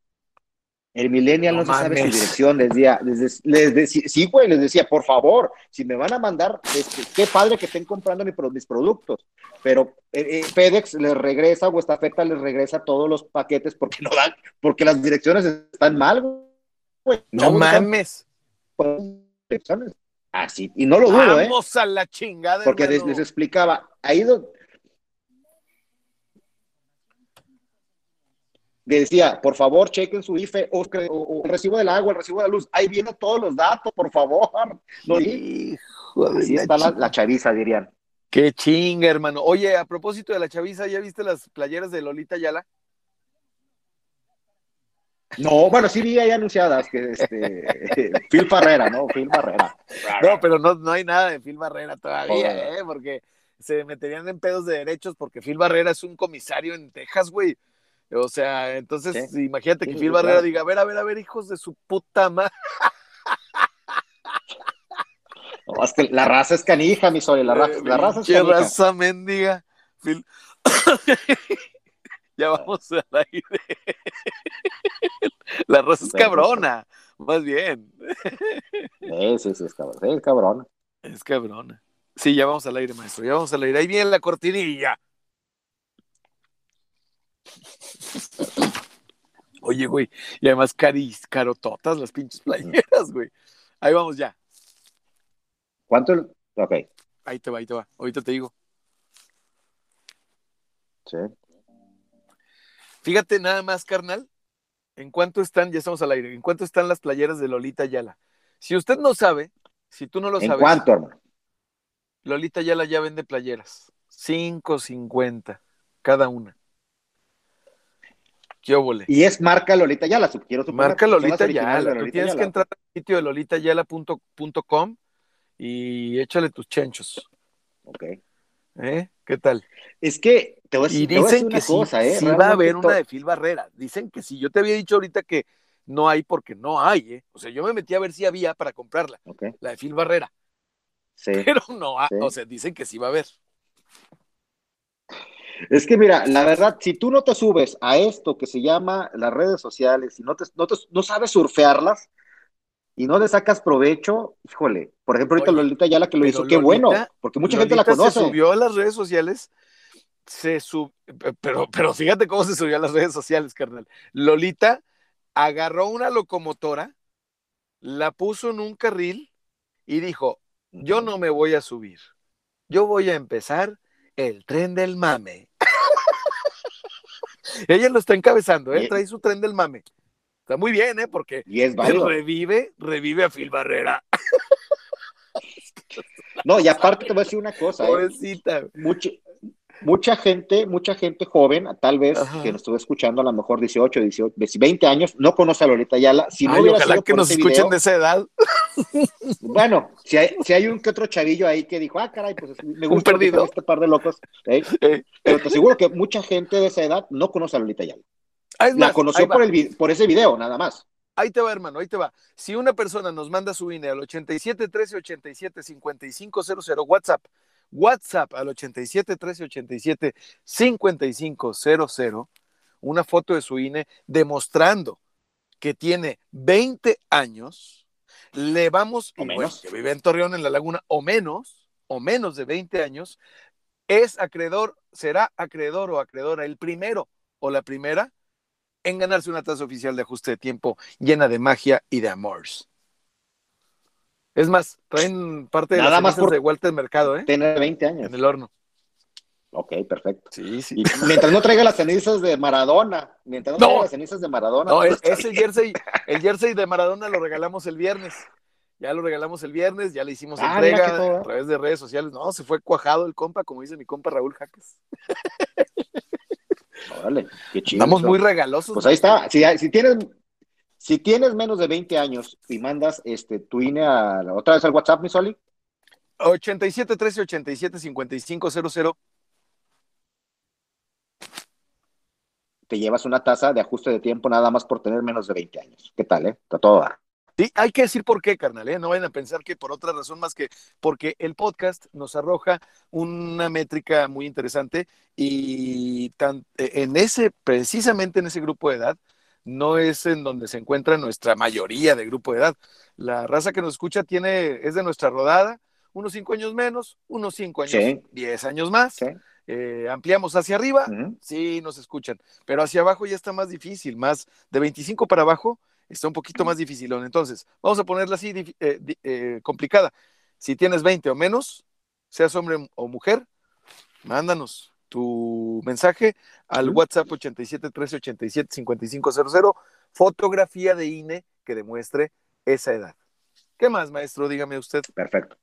El millennial no, No se sabe su dirección. Les decía, les, de- les decía, sí, güey, les decía, por favor, si me van a mandar, este, qué padre que estén comprando mi mis productos. Pero eh, eh, FedEx les regresa o estafeta les regresa todos los paquetes porque no dan, porque las direcciones están mal, güey. No están mames. Así, y no lo dudo, ¿eh? Vamos a la chingada. Porque les, les explicaba, ahí do- decía, por favor, chequen su IFE o, cre- o- o el recibo del agua, el recibo de la luz. Ahí vienen todos los datos, por favor. No, Hijo de así la está la, la chaviza, dirían. Qué chinga, hermano. Oye, a propósito de la chaviza, ¿ya viste las playeras de Lolita Yala? No, bueno, sí vi ahí anunciadas que este [LAUGHS] Phil Barrera, ¿no? Phil Barrera. No, pero no, no hay nada de Phil Barrera todavía, ¿eh? Porque se meterían en pedos de derechos porque Phil Barrera es un comisario en Texas, güey. O sea, entonces imagínate que Phil Barrera diga, a ver, a ver, a ver, hijos de su puta madre. [LAUGHS] No, es que la raza es canija, mi Sole, la raza, la raza es ¿Qué canija. raza mendiga? Phil... ya vamos al aire. la raza es cabrona, más bien. Sí, sí, sí, es cabrón. Sí, es cabrón. Es cabrona. Sí, ya vamos al aire, maestro. Ya vamos al aire. Ahí viene la cortinilla. Oye, güey. Y además caris, carototas las pinches playeras, güey. Ahí vamos ya. ¿Cuánto? Ok. Ahí te va, ahí te va. Ahorita te digo. Sí. Fíjate nada más, carnal. ¿En cuánto están? Ya estamos al aire. ¿En cuánto están las playeras de Lolita Yala? Si usted no sabe, si tú no lo ¿En sabes. cuánto, hermano? Lolita Yala ya vende playeras. 5.50 cada una. ¿Qué óvole? Y es marca Lolita Yala, su- quiero suponer. Marca Lolita originales Yala. de Tú Lolita tienes Yala. que entrar al sitio de lolitayala.com y échale tus chenchos. Ok. ¿Eh? ¿Qué tal? Es que te voy a Y decir, decir dicen que sí, cosa, ¿eh? sí va a haber una de Phil Barrera. Dicen que sí. Yo te había dicho ahorita que no hay porque no hay, ¿eh? O sea, yo me metí a ver si había para comprarla, la de Phil Barrera. sí. [LAUGHS] Pero no hay. Sí. O sea, dicen que sí va a haber. Es que mira, la verdad, si tú no te subes a esto que se llama las redes sociales y no, te, no, te- no sabes surfearlas y no le sacas provecho, híjole, por ejemplo, ahorita Oye, Lolita Yala que lo hizo, qué bueno, porque mucha gente la conoce. Se subió a las redes sociales, se sub... pero, pero fíjate cómo se subió a las redes sociales, carnal. Lolita agarró una locomotora, la puso en un carril y dijo, yo no me voy a subir, yo voy a empezar el tren del mame. [LAUGHS] Ella lo está encabezando, ¿eh? Trae su tren del mame. Está muy bien, ¿eh? Porque Y es válido. revive, revive a Phil Barrera. [LAUGHS] No, y aparte te voy a decir una cosa, ¿eh? Mucha, mucha gente, mucha gente joven, tal vez Ajá. que nos estuvo escuchando a lo mejor 18, 18, 20 años, no conoce a Lolita Yala. Si no Ay, hubiera ojalá sido que nos ese escuchen video, de esa edad. [LAUGHS] Bueno, si hay, si hay un que otro chavillo ahí que dijo, ah, caray, pues me gusta perdido. este par de locos, ¿eh? [LAUGHS] Eh. pero te aseguro que mucha gente de esa edad no conoce a Lolita Yala. Ah, es La más, conoció por, el, por ese video, nada más. Ahí te va, hermano, ahí te va. Si una persona nos manda su INE al 87 13 87 55 00 WhatsApp, WhatsApp al 87 13 87 55 00, una foto de su INE demostrando que tiene 20 años, le vamos, O menos. que vive en Torreón, en la Laguna, o menos, o menos de 20 años, es acreedor, será acreedor o acreedora el primero o la primera en ganarse una tasa oficial de ajuste de tiempo llena de magia y de amores. Es más, traen parte de Nada las más por- de Walter Mercado, ¿eh? Tiene 20 años. En el horno. Ok, perfecto. Sí, sí. Y mientras no traiga las cenizas de Maradona, mientras no, No. traiga las cenizas de Maradona. No, pues, es- ese jersey, el jersey de Maradona lo regalamos el viernes. Ya lo regalamos el viernes, ya le hicimos Ah, entrega a través de redes sociales. No, se fue cuajado el compa, como dice mi compa Raúl Jaques. Órale, qué chido. Andamos muy regalosos. Pues ahí está. Si, si tienes si tienes menos de 20 años y mandas este tu INE a, otra vez al WhatsApp, mi Soli, 87 13 87 55 00. te llevas una tasa de ajuste de tiempo nada más por tener menos de 20 años. ¿Qué tal, eh? Está todo dar. Sí, hay que decir por qué, carnal, ¿eh? No vayan a pensar que por otra razón más que porque el podcast nos arroja una métrica muy interesante y tan, en ese, precisamente en ese grupo de edad, no es en donde se encuentra nuestra mayoría de grupo de edad. La raza que nos escucha tiene, es de nuestra rodada, unos cinco años menos, unos cinco años, Sí. diez años más. Sí. Eh, ampliamos hacia arriba, sí nos escuchan, pero hacia abajo ya está más difícil, más de 25 para abajo está un poquito más difícil. Entonces, vamos a ponerla así eh, eh, complicada. Si tienes 20 o menos, seas hombre o mujer, mándanos tu mensaje al. WhatsApp 87 13 87 55 00, fotografía de INE que demuestre esa edad. ¿Qué más, maestro? Dígame usted. Perfecto.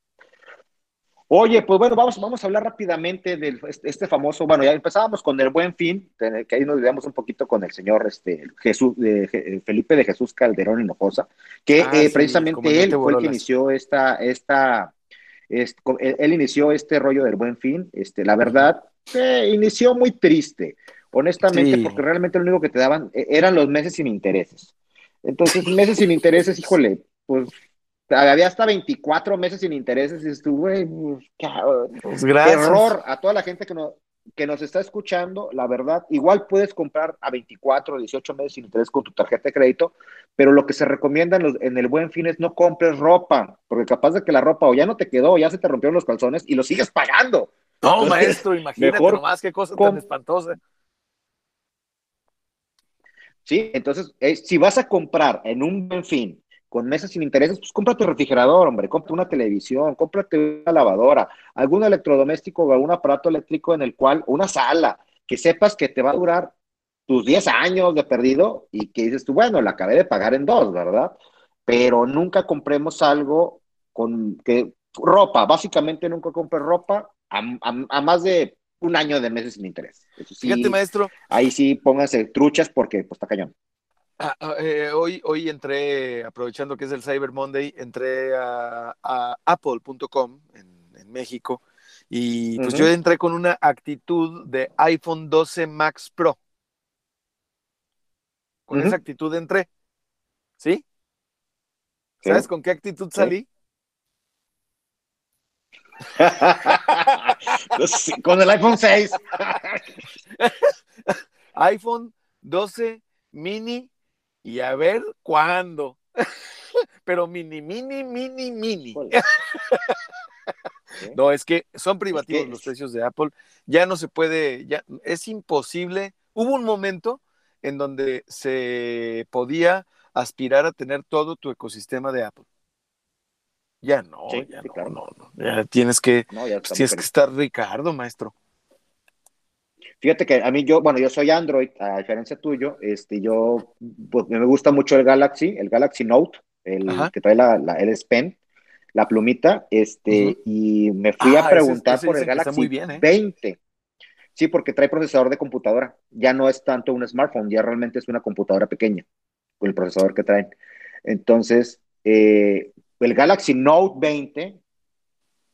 Oye, pues bueno, vamos, vamos a hablar rápidamente de este, este famoso, bueno, ya empezábamos con el buen fin, que ahí nos olvidamos un poquito con el señor este, Jesús, Felipe de Jesús Calderón Hinojosa, que ah, eh, precisamente él fue el que inició esta, esta, él, inició este rollo del buen fin, este, la verdad, eh, inició muy triste, honestamente, porque realmente lo único que te daban eh, eran los meses sin intereses. Entonces, meses sin intereses, híjole, pues había hasta 24 meses sin intereses y estuve, pues error a toda la gente que, no, que nos está escuchando, la verdad, igual puedes comprar a 24 o 18 meses sin interés con tu tarjeta de crédito, pero lo que se recomienda en, el buen fin es no compres ropa, porque capaz de que la ropa o ya no te quedó, o ya se te rompieron los calzones y lo sigues pagando. No, maestro, imagínate mejor nomás qué cosa tan espantosa. Sí, entonces, eh, si vas a comprar en un buen fin con meses sin intereses, pues cómprate un refrigerador, hombre, cómprate una televisión, cómprate una lavadora, algún electrodoméstico o algún aparato eléctrico en el cual, una sala, que sepas que te va a durar tus 10 años de perdido y que dices tú, bueno, la acabé de pagar en dos, ¿verdad? Pero nunca compremos algo con que ropa, básicamente nunca compres ropa a, más de un año de meses sin interés. Fíjate, maestro. Ahí sí pónganse truchas porque pues está cañón. Ah, ah, eh, hoy, hoy entré, aprovechando que es el Cyber Monday, entré a, apple.com en, México y pues yo entré con una actitud de iPhone 12 Max Pro. Con esa actitud entré. ¿Sí? ¿Sabes con qué actitud salí? [LAUGHS] con el iPhone 6. [LAUGHS] iPhone 12 mini y a ver cuándo. [LAUGHS] Pero mini, mini, mini, mini. [LAUGHS] No, es que son privativos los precios de Apple. Ya no se puede, ya es imposible. Hubo un momento en donde se podía aspirar a tener todo tu ecosistema de Apple. Ya no, ya no, Ya tienes que, tienes que estar Ricardo, maestro. Fíjate que a mí yo, bueno, yo soy Android, a diferencia tuyo, este, yo, pues, me gusta mucho el Galaxy, el Galaxy Note, el que trae la, el S Pen, la plumita, este, y me fui a ah, preguntar por el Galaxy 20. ¿eh? Sí, porque trae procesador de computadora. Ya no es tanto un smartphone, ya realmente es una computadora pequeña con el procesador que traen. Entonces, eh, el Galaxy Note 20,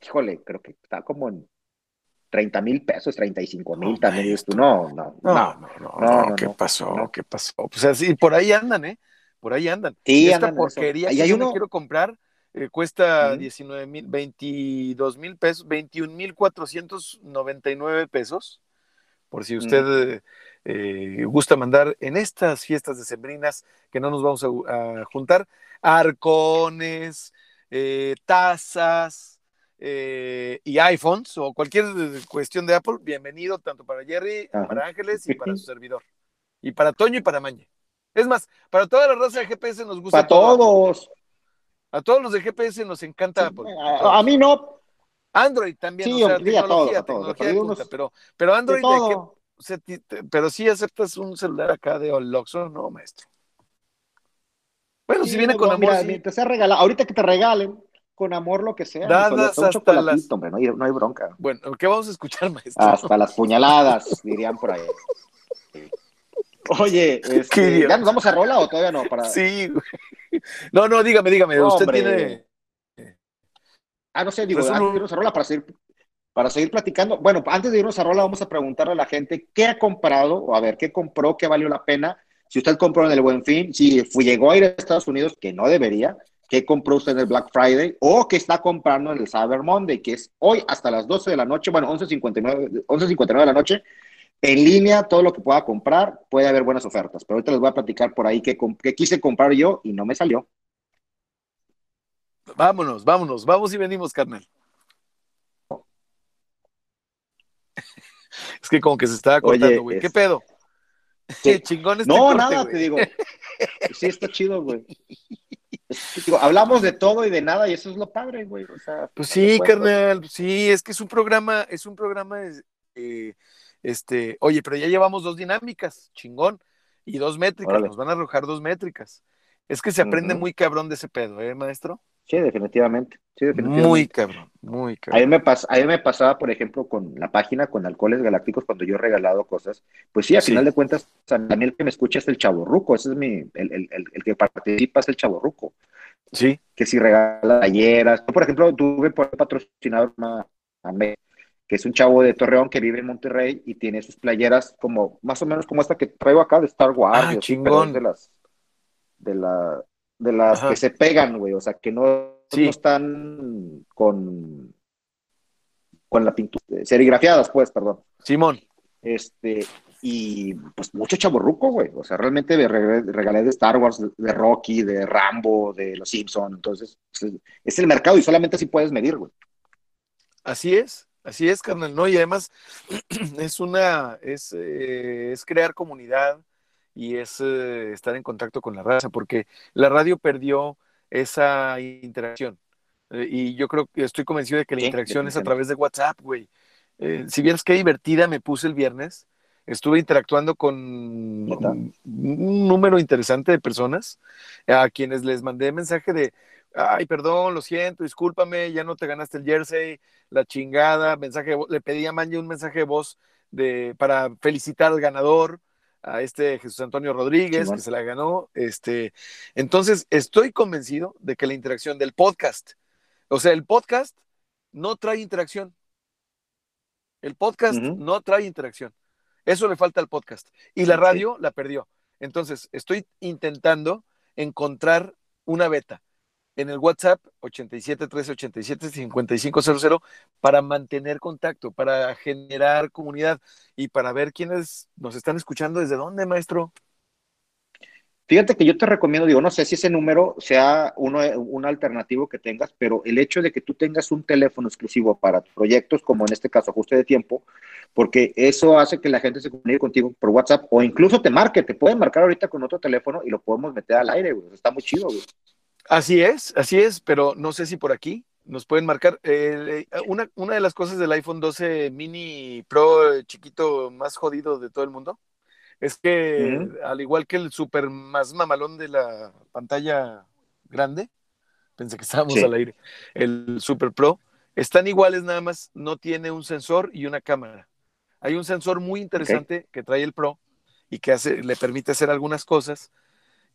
híjole, creo que está como en 30 mil pesos, 35 mil también. Esto. No, no, no, no, no, ¿qué pasó? ¿Qué pasó? Pues así, por ahí andan, ¿eh? Por ahí andan. Sí, Esta porquería que yo no quiero comprar eh, cuesta 19 mil, 22 mil pesos, 21 mil 499 pesos. Por si usted eh, gusta mandar en estas fiestas decembrinas que no nos vamos a, juntar, arcones, eh, tazas, eh, y iPhones o cualquier cuestión de Apple, bienvenido tanto para Jerry, para Ángeles y para su servidor. Y para Toño y para Mañe. Es más, para toda la raza de GPS nos gusta. Para todos. A todos los de GPS nos encanta Apple. A, mí no. Android también, sí, o sea, tecnología, tecnología pero, pero Android, pero sí aceptas un celular acá de Oloxo, no, maestro. Bueno, si viene con amor. Mira, te regalado, ahorita que te regalen, con amor lo que sea. Dadas hasta las... Hombre, no, hay, no hay bronca. Bueno, ¿qué vamos a escuchar, maestro? Hasta las puñaladas, dirían por ahí. Oye, [LAUGHS] este, ¿ya nos vamos a rola o todavía no? Para... Sí, No, no, dígame, dígame, usted tiene... Ah, no sé, digo, antes de irnos a rola para seguir, para seguir platicando. Bueno, antes de irnos a rola vamos a preguntarle a la gente qué ha comprado, o a ver, qué compró, qué valió la pena. Si usted compró en el Buen Fin, si fue, llegó a ir a Estados Unidos, que no debería, que compró usted en el Black Friday o que está comprando en el Cyber Monday, que es hoy hasta las 12 de la noche, bueno, 11.59 11.59 de la noche, en línea, todo lo que pueda comprar, puede haber buenas ofertas. Pero ahorita les voy a platicar por ahí que, quise comprar yo y no me salió. Vámonos, vámonos, vamos y venimos, carnal. [LAUGHS] Es que como que se estaba cortando, güey. ¿Qué pedo? ¿Qué [LAUGHS] chingón este No, nada, te digo. [LAUGHS] Sí, está chido, güey hablamos de todo y de nada y eso es lo padre, güey. O sea, pues sí, carnal, sí, es que es un programa, es un programa, eh, este, oye, pero ya llevamos dos dinámicas, chingón, y dos métricas, nos van a arrojar dos métricas. Es que se aprende muy cabrón de ese pedo, ¿eh, maestro? Sí, definitivamente. Sí, definitivamente. Muy cabrón, muy cabrón. A mí, me a mí me pasaba, por ejemplo, con la página, con Alcoholes Galácticos, cuando yo he regalado cosas. Pues sí, a final de cuentas, también el que me escucha es el chaborruco. Ese es mi, el, el, el, que participa es el chaborruco. Sí. Que si regala talleras. Yo, por ejemplo, tuve por patrocinador una, que es un chavo de Torreón que vive en Monterrey y tiene sus playeras como, más o menos como esta que traigo acá de Star Wars. Ah, chingón. De las, de la, de las que se pegan, güey, o sea, que no, están con, con la pintura, serigrafiadas, pues, perdón. Simón. Este, y pues mucho chaborruco, güey, o sea, realmente regalé de Star Wars, de Rocky, de Rambo, de Los Simpsons, entonces pues, es el mercado y solamente así puedes medir, güey. Así es, así es, carnal, ¿no? Y además [CLEARS THROAT] es una, es, eh, es crear comunidad, y es eh, estar en contacto con la raza, porque la radio perdió esa interacción. Eh, y yo creo que estoy convencido de que la interacción es a través de WhatsApp, güey. Eh, si vieras qué divertida me puse el viernes, estuve interactuando con un, número interesante de personas a quienes les mandé mensaje de, ay, perdón, lo siento, discúlpame, ya no te ganaste el jersey, la chingada, mensaje, le pedí a Manje un mensaje de voz de, para felicitar al ganador, a este Jesús Antonio Rodríguez, que se la ganó. Este, entonces, estoy convencido de que la interacción del podcast, o sea, el podcast no trae interacción. El podcast no trae interacción. Eso le falta al podcast. Y la radio la perdió. Entonces, estoy intentando encontrar una beta en el WhatsApp 8713875500 para mantener contacto, para generar comunidad y para ver quiénes nos están escuchando desde dónde, maestro. Fíjate que yo te recomiendo, digo, no sé si ese número sea uno, un alternativo que tengas, pero el hecho de que tú tengas un teléfono exclusivo para proyectos, como en este caso ajuste de tiempo, porque eso hace que la gente se comunique contigo por WhatsApp o incluso te marque, te pueden marcar ahorita con otro teléfono y lo podemos meter al aire, güey. Está muy chido, güey. Así es, así es, pero no sé si por aquí nos pueden marcar. Eh, eh, una, una, de las cosas del iPhone 12 mini Pro chiquito más jodido de todo el mundo es que, al igual que el super más mamalón de la pantalla grande, pensé que estábamos al aire, el Super Pro, están iguales nada más, no tiene un sensor y una cámara. Hay un sensor muy interesante que trae el Pro y que hace, le permite hacer algunas cosas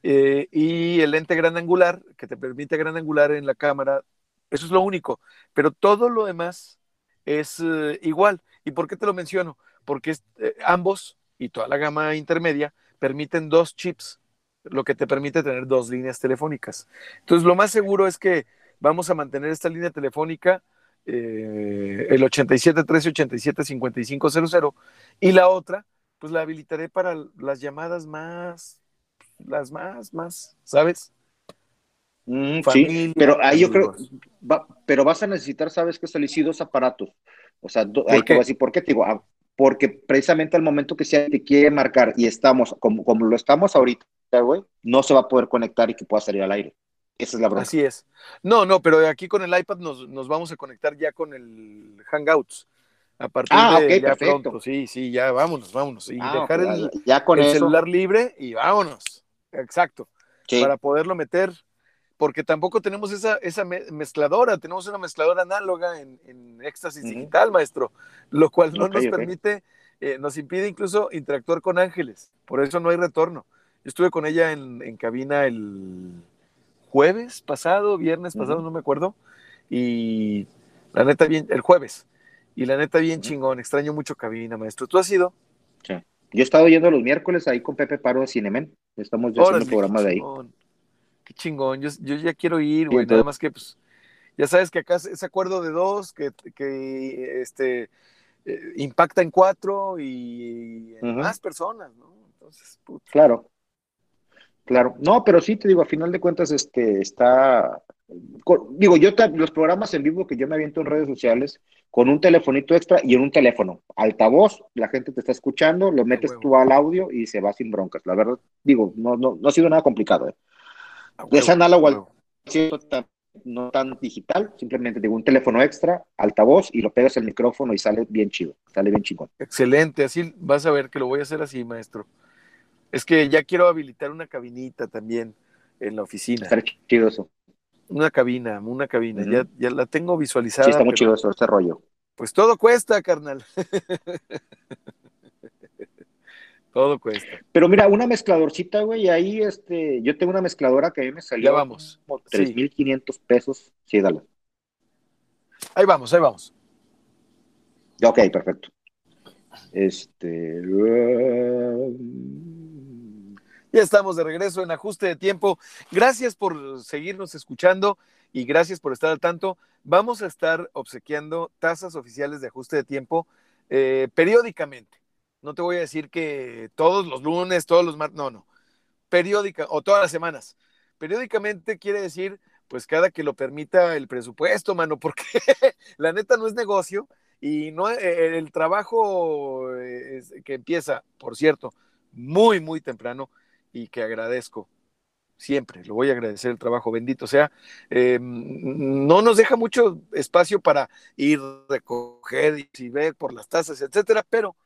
eh, y el lente gran angular, que te permite gran angular en la cámara, eso es lo único, pero todo lo demás es eh, igual. ¿Y por qué te lo menciono? Porque eh, ambos y toda la gama intermedia permiten dos chips, lo que te permite tener dos líneas telefónicas. Entonces, lo más seguro es que vamos a mantener esta línea telefónica, el 87 5500 y la otra, pues la habilitaré para las llamadas más las más, más, ¿sabes? Mm, sí, pero ahí yo creo, pero vas a necesitar, ¿sabes qué? Salir dos aparatos. O sea, hay que decir, ¿por qué te digo? Ah, porque precisamente al momento que se te quiere marcar y estamos, como, como lo estamos ahorita, güey, no se va a poder conectar y que pueda salir al aire. Esa es la broma. Así es. No, no, pero aquí con el iPad nos, nos vamos a conectar ya con el Hangouts. A partir ah, de ya perfecto. pronto. Sí, sí, ya vámonos, vámonos. Y ah, dejar el, ya con el celular libre y vámonos. Exacto. Para poderlo meter, porque tampoco tenemos esa, esa mezcladora, tenemos una mezcladora análoga en, en éxtasis digital, maestro, lo cual no nos permite, eh, nos impide incluso interactuar con ángeles, por eso no hay retorno. Yo estuve con ella en, cabina el jueves pasado, viernes pasado, no me acuerdo, y la neta bien, el jueves, y la neta bien chingón, extraño mucho cabina, maestro. ¿Tú has ido? Sí. Yo he estado yendo los miércoles ahí con Pepe Paro de Cinemen. Estamos ya haciendo programas de ahí. Qué chingón. Yo, ya quiero ir, güey. Nada más que, pues, ya sabes que acá es acuerdo de dos, que, que este, eh, impacta en cuatro y en más personas, ¿no? Entonces, puta. Claro. Claro. No, pero sí te digo, a final de cuentas, este, está, digo, yo los programas en vivo que yo me aviento en redes sociales con un telefonito extra y en un teléfono, altavoz, la gente te está escuchando, lo metes tú al audio y se va sin broncas. La verdad, digo, no, no, no ha sido nada complicado. ¿eh? Es análogo no tan digital, simplemente digo un teléfono extra, altavoz y lo pegas el micrófono y sale bien chido, sale bien chingón. Excelente, así vas a ver que lo voy a hacer así, maestro. Es que ya quiero habilitar una cabinita también en la oficina. Está chido eso. Una cabina, una cabina. ya, ya la tengo visualizada. Sí, está muy chido eso, este rollo. Pues todo cuesta, carnal. [LAUGHS] todo cuesta. Pero mira, una mezcladorcita, güey, ahí este, yo tengo una mezcladora que a mí me salió. Ya vamos. Como 3.500 pesos. Sí, dale. Ahí vamos, ahí vamos. Ok, perfecto. Este. Ya estamos de regreso en ajuste de tiempo. Gracias por seguirnos escuchando y gracias por estar al tanto. Vamos a estar obsequiando tasas oficiales de ajuste de tiempo eh, periódicamente. No te voy a decir que todos los lunes, todos los martes, no, no. Periódica o todas las semanas. Periódicamente quiere decir, pues cada que lo permita el presupuesto, mano, [LAUGHS] porque la neta no es negocio y no eh, el trabajo eh, que empieza, por cierto, muy, muy temprano y que agradezco siempre, lo voy a agradecer el trabajo, bendito sea, eh, no nos deja mucho espacio para ir, recoger y ver por las tazas, etcétera, pero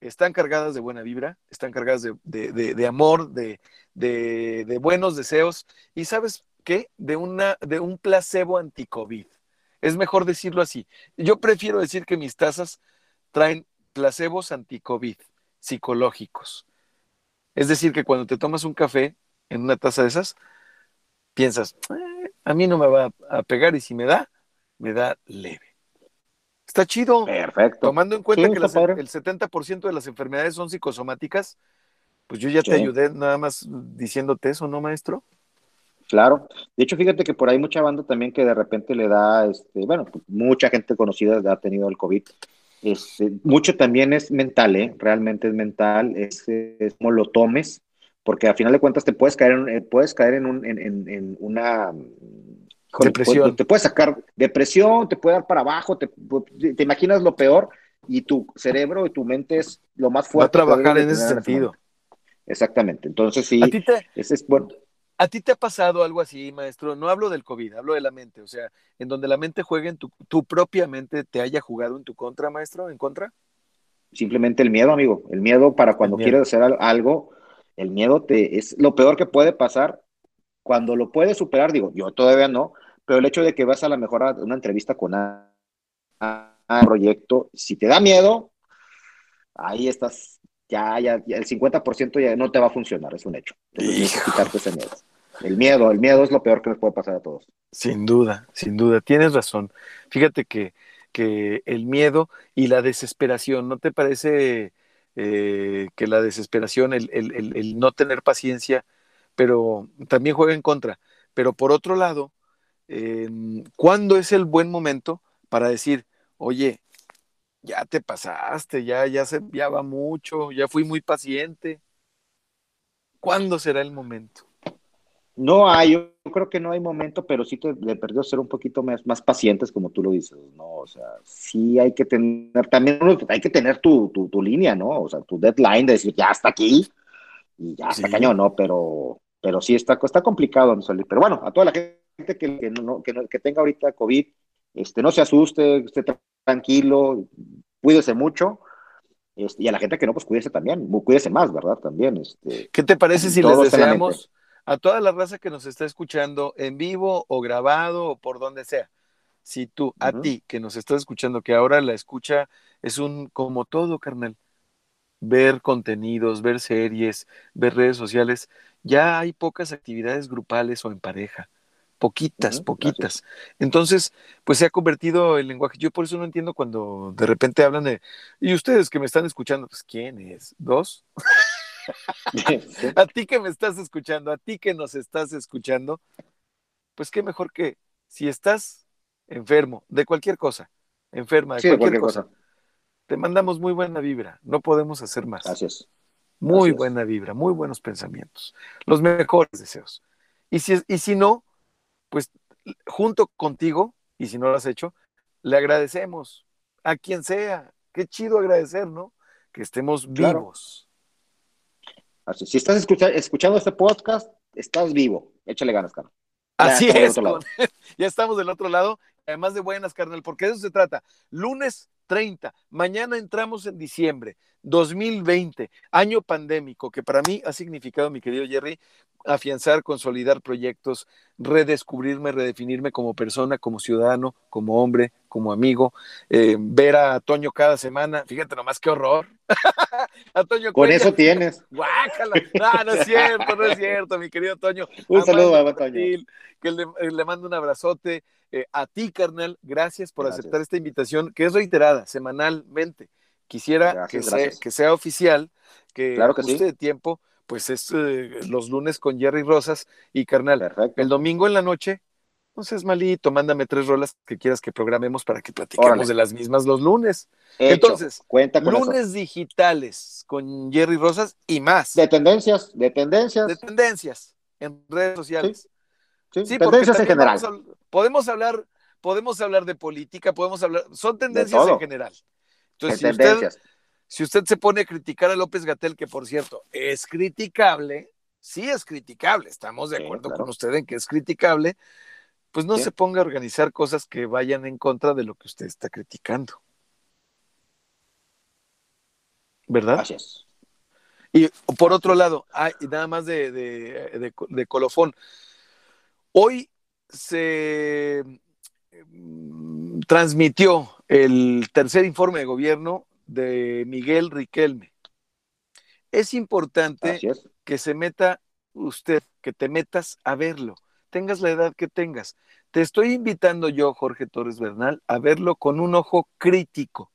están cargadas de buena vibra, están cargadas de, de, de amor, de, de, buenos deseos y sabes qué, de, una, de un placebo anti-COVID. Es mejor decirlo así. Yo prefiero decir que mis tazas traen placebos anti-COVID psicológicos. Es decir, que cuando te tomas un café en una taza de esas, piensas, eh, a mí no me va a pegar y si me da, me da leve. Está chido. Perfecto. Tomando en cuenta que el 70% de las enfermedades son psicosomáticas, pues yo ya te ayudé nada más diciéndote eso, ¿no, maestro? Claro. De hecho, fíjate que por ahí mucha banda también que de repente le da, este, bueno, mucha gente conocida ha tenido el COVID este, mucho también es mental, ¿eh? realmente es mental, es, como lo tomes, porque a final de cuentas te puedes caer en, eh, puedes caer en, un, en, una depresión. Te puedes sacar depresión, te puede dar para abajo, te, te, imaginas lo peor y tu cerebro y tu mente es lo más fuerte. Va a trabajar en ese sentido. Exactamente, entonces sí, ese es bueno. ¿A ti te ha pasado algo así, maestro? No hablo del COVID, hablo de la mente, o sea, en donde la mente juegue en tu, tu propia mente te haya jugado en tu contra, maestro, en contra. Simplemente el miedo, amigo, el miedo para cuando quieres hacer algo, el miedo te es lo peor que puede pasar. Cuando lo puedes superar, digo, yo todavía no, pero el hecho de que vas a la mejor a una entrevista con un proyecto, si te da miedo, ahí estás, ya, ya, el 50% ya no te va a funcionar, es un hecho. Entonces, que quitarte ese miedo. El miedo, el miedo es lo peor que nos puede pasar a todos. Sin duda, sin duda, tienes razón. Fíjate que, que el miedo y la desesperación, ¿no te parece eh, que la desesperación, el, el, el, no tener paciencia, pero también juega en contra? Pero por otro lado, eh, ¿cuándo es el buen momento para decir, oye, ya te pasaste, ya, ya, se, ya va mucho, ya fui muy paciente? ¿Cuándo será el momento? No hay, yo creo que no hay momento, pero sí te, le perdió ser un poquito más, más pacientes, como tú lo dices, ¿no? O sea, sí hay que tener, también hay que tener tu, tu, tu línea, ¿no? O sea, tu deadline de decir, ya está aquí, y ya está cañón, ¿no? Pero, pero sí está, está complicado, Pero bueno, a toda la gente que, que, no, que, que tenga ahorita COVID, este, no se asuste, esté tranquilo, cuídese mucho. Este, y a la gente que no, pues cuídese también, cuídese más, ¿verdad? También. Este, ¿Qué te parece si les deseamos a toda la raza que nos está escuchando en vivo o grabado o por donde sea. Si tú, a ti que nos estás escuchando, que ahora la escucha es un como todo, carnal. Ver contenidos, ver series, ver redes sociales. Ya hay pocas actividades grupales o en pareja. Poquitas, poquitas. Entonces, pues se ha convertido el lenguaje. Yo por eso no entiendo cuando de repente hablan de, y ustedes que me están escuchando, pues ¿quién es? ¿Dos? [LAUGHS] a ti que me estás escuchando, a ti que nos estás escuchando, pues qué mejor que si estás enfermo de cualquier cosa, enferma de, cualquier, cosa, te mandamos muy buena vibra, no podemos hacer más. Gracias. Muy buena vibra, muy buenos pensamientos, los mejores deseos. Y si, y si no, pues junto contigo, y si no lo has hecho, le agradecemos a quien sea. Qué chido agradecer, ¿no? Que estemos vivos. Si estás escuchando este podcast, estás vivo. Échale ganas, carnal. Así es. [LAUGHS] ya estamos del otro lado. Además de buenas, carnal, porque de eso se trata. Lunes 30. Mañana entramos en diciembre 2020, año pandémico, que para mí ha significado, mi querido Jerry, afianzar, consolidar proyectos, redescubrirme, redefinirme como persona, como ciudadano, como hombre, como amigo, eh, ver a Toño cada semana, fíjate nomás qué horror. [LAUGHS] a Toño Con eso tienes. [LAUGHS] Guácala. No, no es cierto, no es cierto, mi querido Toño. Un saludo a Toño. Que le, eh, le mando un abrazote. Eh, a ti, carnal, gracias por aceptar esta invitación, que es reiterada semanalmente. Quisiera que, Sea, que, sea, oficial, que, claro que de tiempo, pues es eh, los lunes con Jerry Rosas y carnal. El domingo en la noche, no seas malito, mándame tres rolas que quieras que programemos para que platiquemos de las mismas los lunes. Entonces, Cuenta lunes digitales con Jerry Rosas y más. De tendencias, de tendencias. De tendencias en redes sociales. Sí, tendencias en general. podemos hablar, podemos hablar de política, podemos hablar, son tendencias en general. Entonces, si usted, si usted se pone a criticar a López Gatel, que por cierto es criticable, sí es criticable, estamos de acuerdo con usted en que es criticable, pues no se ponga a organizar cosas que vayan en contra de lo que usted está criticando. ¿Verdad? Y por otro lado, hay, nada más de, de colofón, hoy se mm, transmitió el tercer informe de gobierno de Miguel Riquelme. Es importante que se meta usted, que te metas a verlo, tengas la edad que tengas. Te estoy invitando yo, Jorge Torres Bernal, a verlo con un ojo crítico.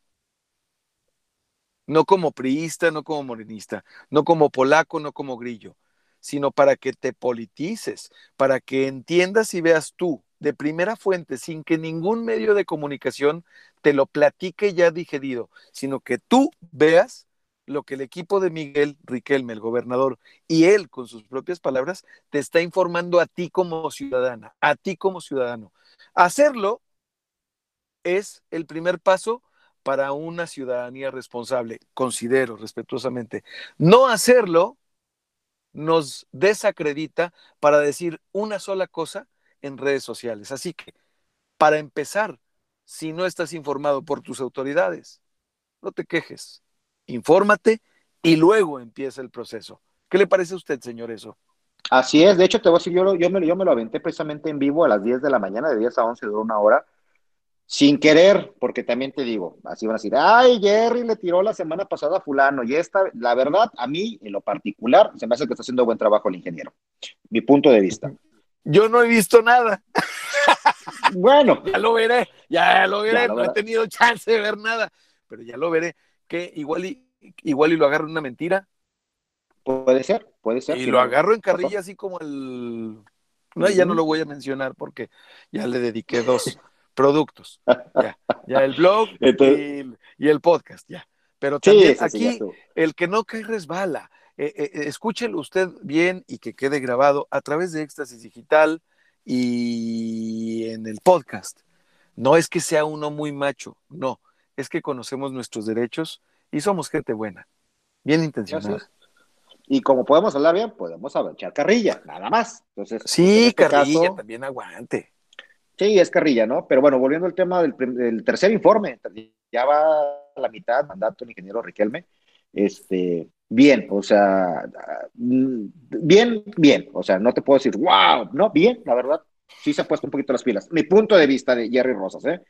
No como priista, no como morenista, no como polaco, no como grillo, sino para que te politices, para que entiendas y veas tú de primera fuente, sin que ningún medio de comunicación te lo platique ya digerido, sino que tú veas lo que el equipo de Miguel Riquelme, el gobernador, y él con sus propias palabras, te está informando a ti como ciudadana, a ti como ciudadano. Hacerlo es el primer paso para una ciudadanía responsable, considero respetuosamente. No hacerlo nos desacredita para decir una sola cosa en redes sociales. Así que, para empezar, si no estás informado por tus autoridades, no te quejes, infórmate y luego empieza el proceso. ¿Qué le parece a usted, señor, eso? Así es, de hecho te voy a decir, yo, yo, me, yo me lo aventé precisamente en vivo a las 10 de la mañana, de 10 a 11, duró una hora, sin querer, porque también te digo, así van a decir, ay, Jerry le tiró la semana pasada a fulano, y esta, la verdad, a mí, en lo particular, se me hace que está haciendo buen trabajo el ingeniero, mi punto de vista. Yo no he visto nada. Bueno. [LAUGHS] ya lo veré, ya lo veré, no he tenido chance de ver nada, pero ya lo veré, que igual y, igual y lo agarro en una mentira. Puede ser, puede ser. Y lo agarro en carrilla así como el... No, ya no lo voy a mencionar porque ya le dediqué dos [LAUGHS] productos. Ya, ya el blog [LAUGHS] y, el podcast, ya. Pero también aquí el que no cae resbala. Eh, eh, eh, escúchelo usted bien y que quede grabado a través de Éxtasis Digital y en el podcast. No es que sea uno muy macho, no, es que conocemos nuestros derechos y somos gente buena, bien intencionada. Y como podemos hablar bien, podemos echar carrilla, nada más. Entonces, sí, este carrilla también aguante. Sí, es carrilla, ¿no? Pero bueno, volviendo al tema del, del tercer informe, ya va a la mitad, mandato el ingeniero Riquelme. Este, bien, o sea, mm, bien, bien, o sea, no te puedo decir, wow, no, bien, la verdad, sí se ha puesto un poquito las pilas. Mi punto de vista de Jerry Rosas, ¿eh?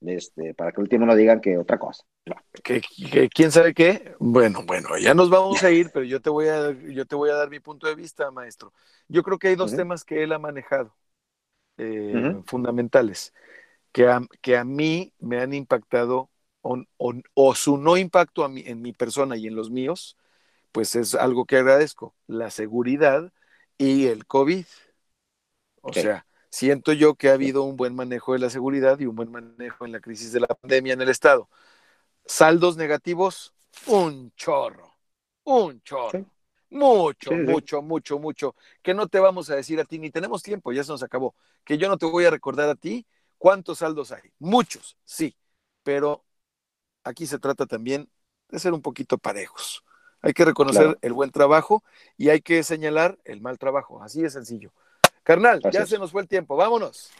Este, para que el último no digan que otra cosa. ¿Que, quién sabe qué? Bueno, bueno, ya nos vamos a [LAUGHS] ir, pero yo te voy a, yo te voy a dar mi punto de vista, maestro. Yo creo que hay dos temas que él ha manejado, eh, fundamentales, que a, que a mí me han impactado o, o, su no impacto a mí, en mi persona y en los míos, pues es algo que agradezco, la seguridad y el COVID. O sea, siento yo que ha habido un buen manejo de la seguridad y un buen manejo en la crisis de la pandemia en el Estado. Saldos negativos, un chorro, un chorro. Mucho, mucho, mucho, mucho. Que no te vamos a decir a ti, ni tenemos tiempo, ya se nos acabó. Que yo no te voy a recordar a ti cuántos saldos hay. Muchos, sí. Pero aquí se trata también de ser un poquito parejos. Hay que reconocer el buen trabajo y hay que señalar el mal trabajo. Así de sencillo. Carnal, ya se nos fue el tiempo. Vámonos.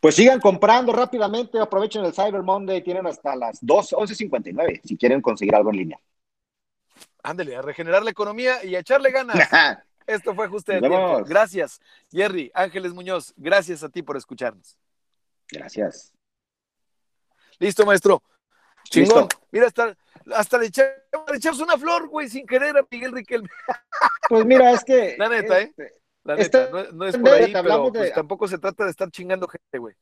Pues sigan comprando rápidamente, aprovechen el Cyber Monday, tienen hasta las 2, 11.59 si quieren conseguir algo en línea. Ándele, a regenerar la economía y a echarle ganas. [LAUGHS] Esto fue justo de tiempo. Gracias, Jerry, Ángeles Muñoz, gracias a ti por escucharnos. Gracias. Listo, maestro. Chingón. Mira, hasta, hasta le, echamos, una flor, güey, sin querer a Miguel Riquelme. Pues mira, es que. [LAUGHS] La neta, ¿eh? La neta, no, es por ahí, pero pues, tampoco se trata de estar chingando gente, güey.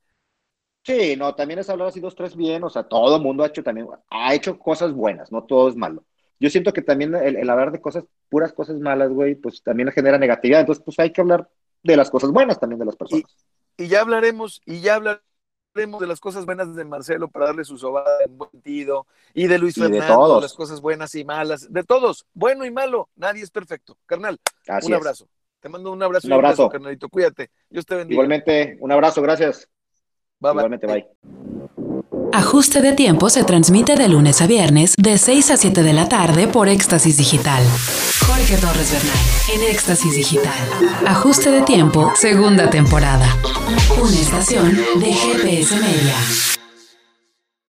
Sí, no, también es hablar así dos, tres bien, o sea, todo el mundo ha hecho también, ha hecho cosas buenas, no todo es malo. Yo siento que también el, hablar de cosas, puras cosas malas, güey, pues también genera negatividad, entonces pues hay que hablar de las cosas buenas también de las personas. Y, ya hablaremos, y ya hablaremos de las cosas buenas de Marcelo para darle su sobada en buen sentido, y de Luis Fernando, de las cosas buenas y malas, de todos, bueno y malo, nadie es perfecto. Carnal, un abrazo. Te mando un abrazo. Un abrazo. carnalito. Cuídate. Dios te bendiga. Igualmente, un abrazo. Gracias. Igualmente, bye. Ajuste de tiempo se transmite de lunes a viernes de 6 a 7 de la tarde por Éxtasis Digital. Jorge Torres Bernal en Éxtasis Digital. Ajuste de tiempo, segunda temporada. Una estación de GPS Media.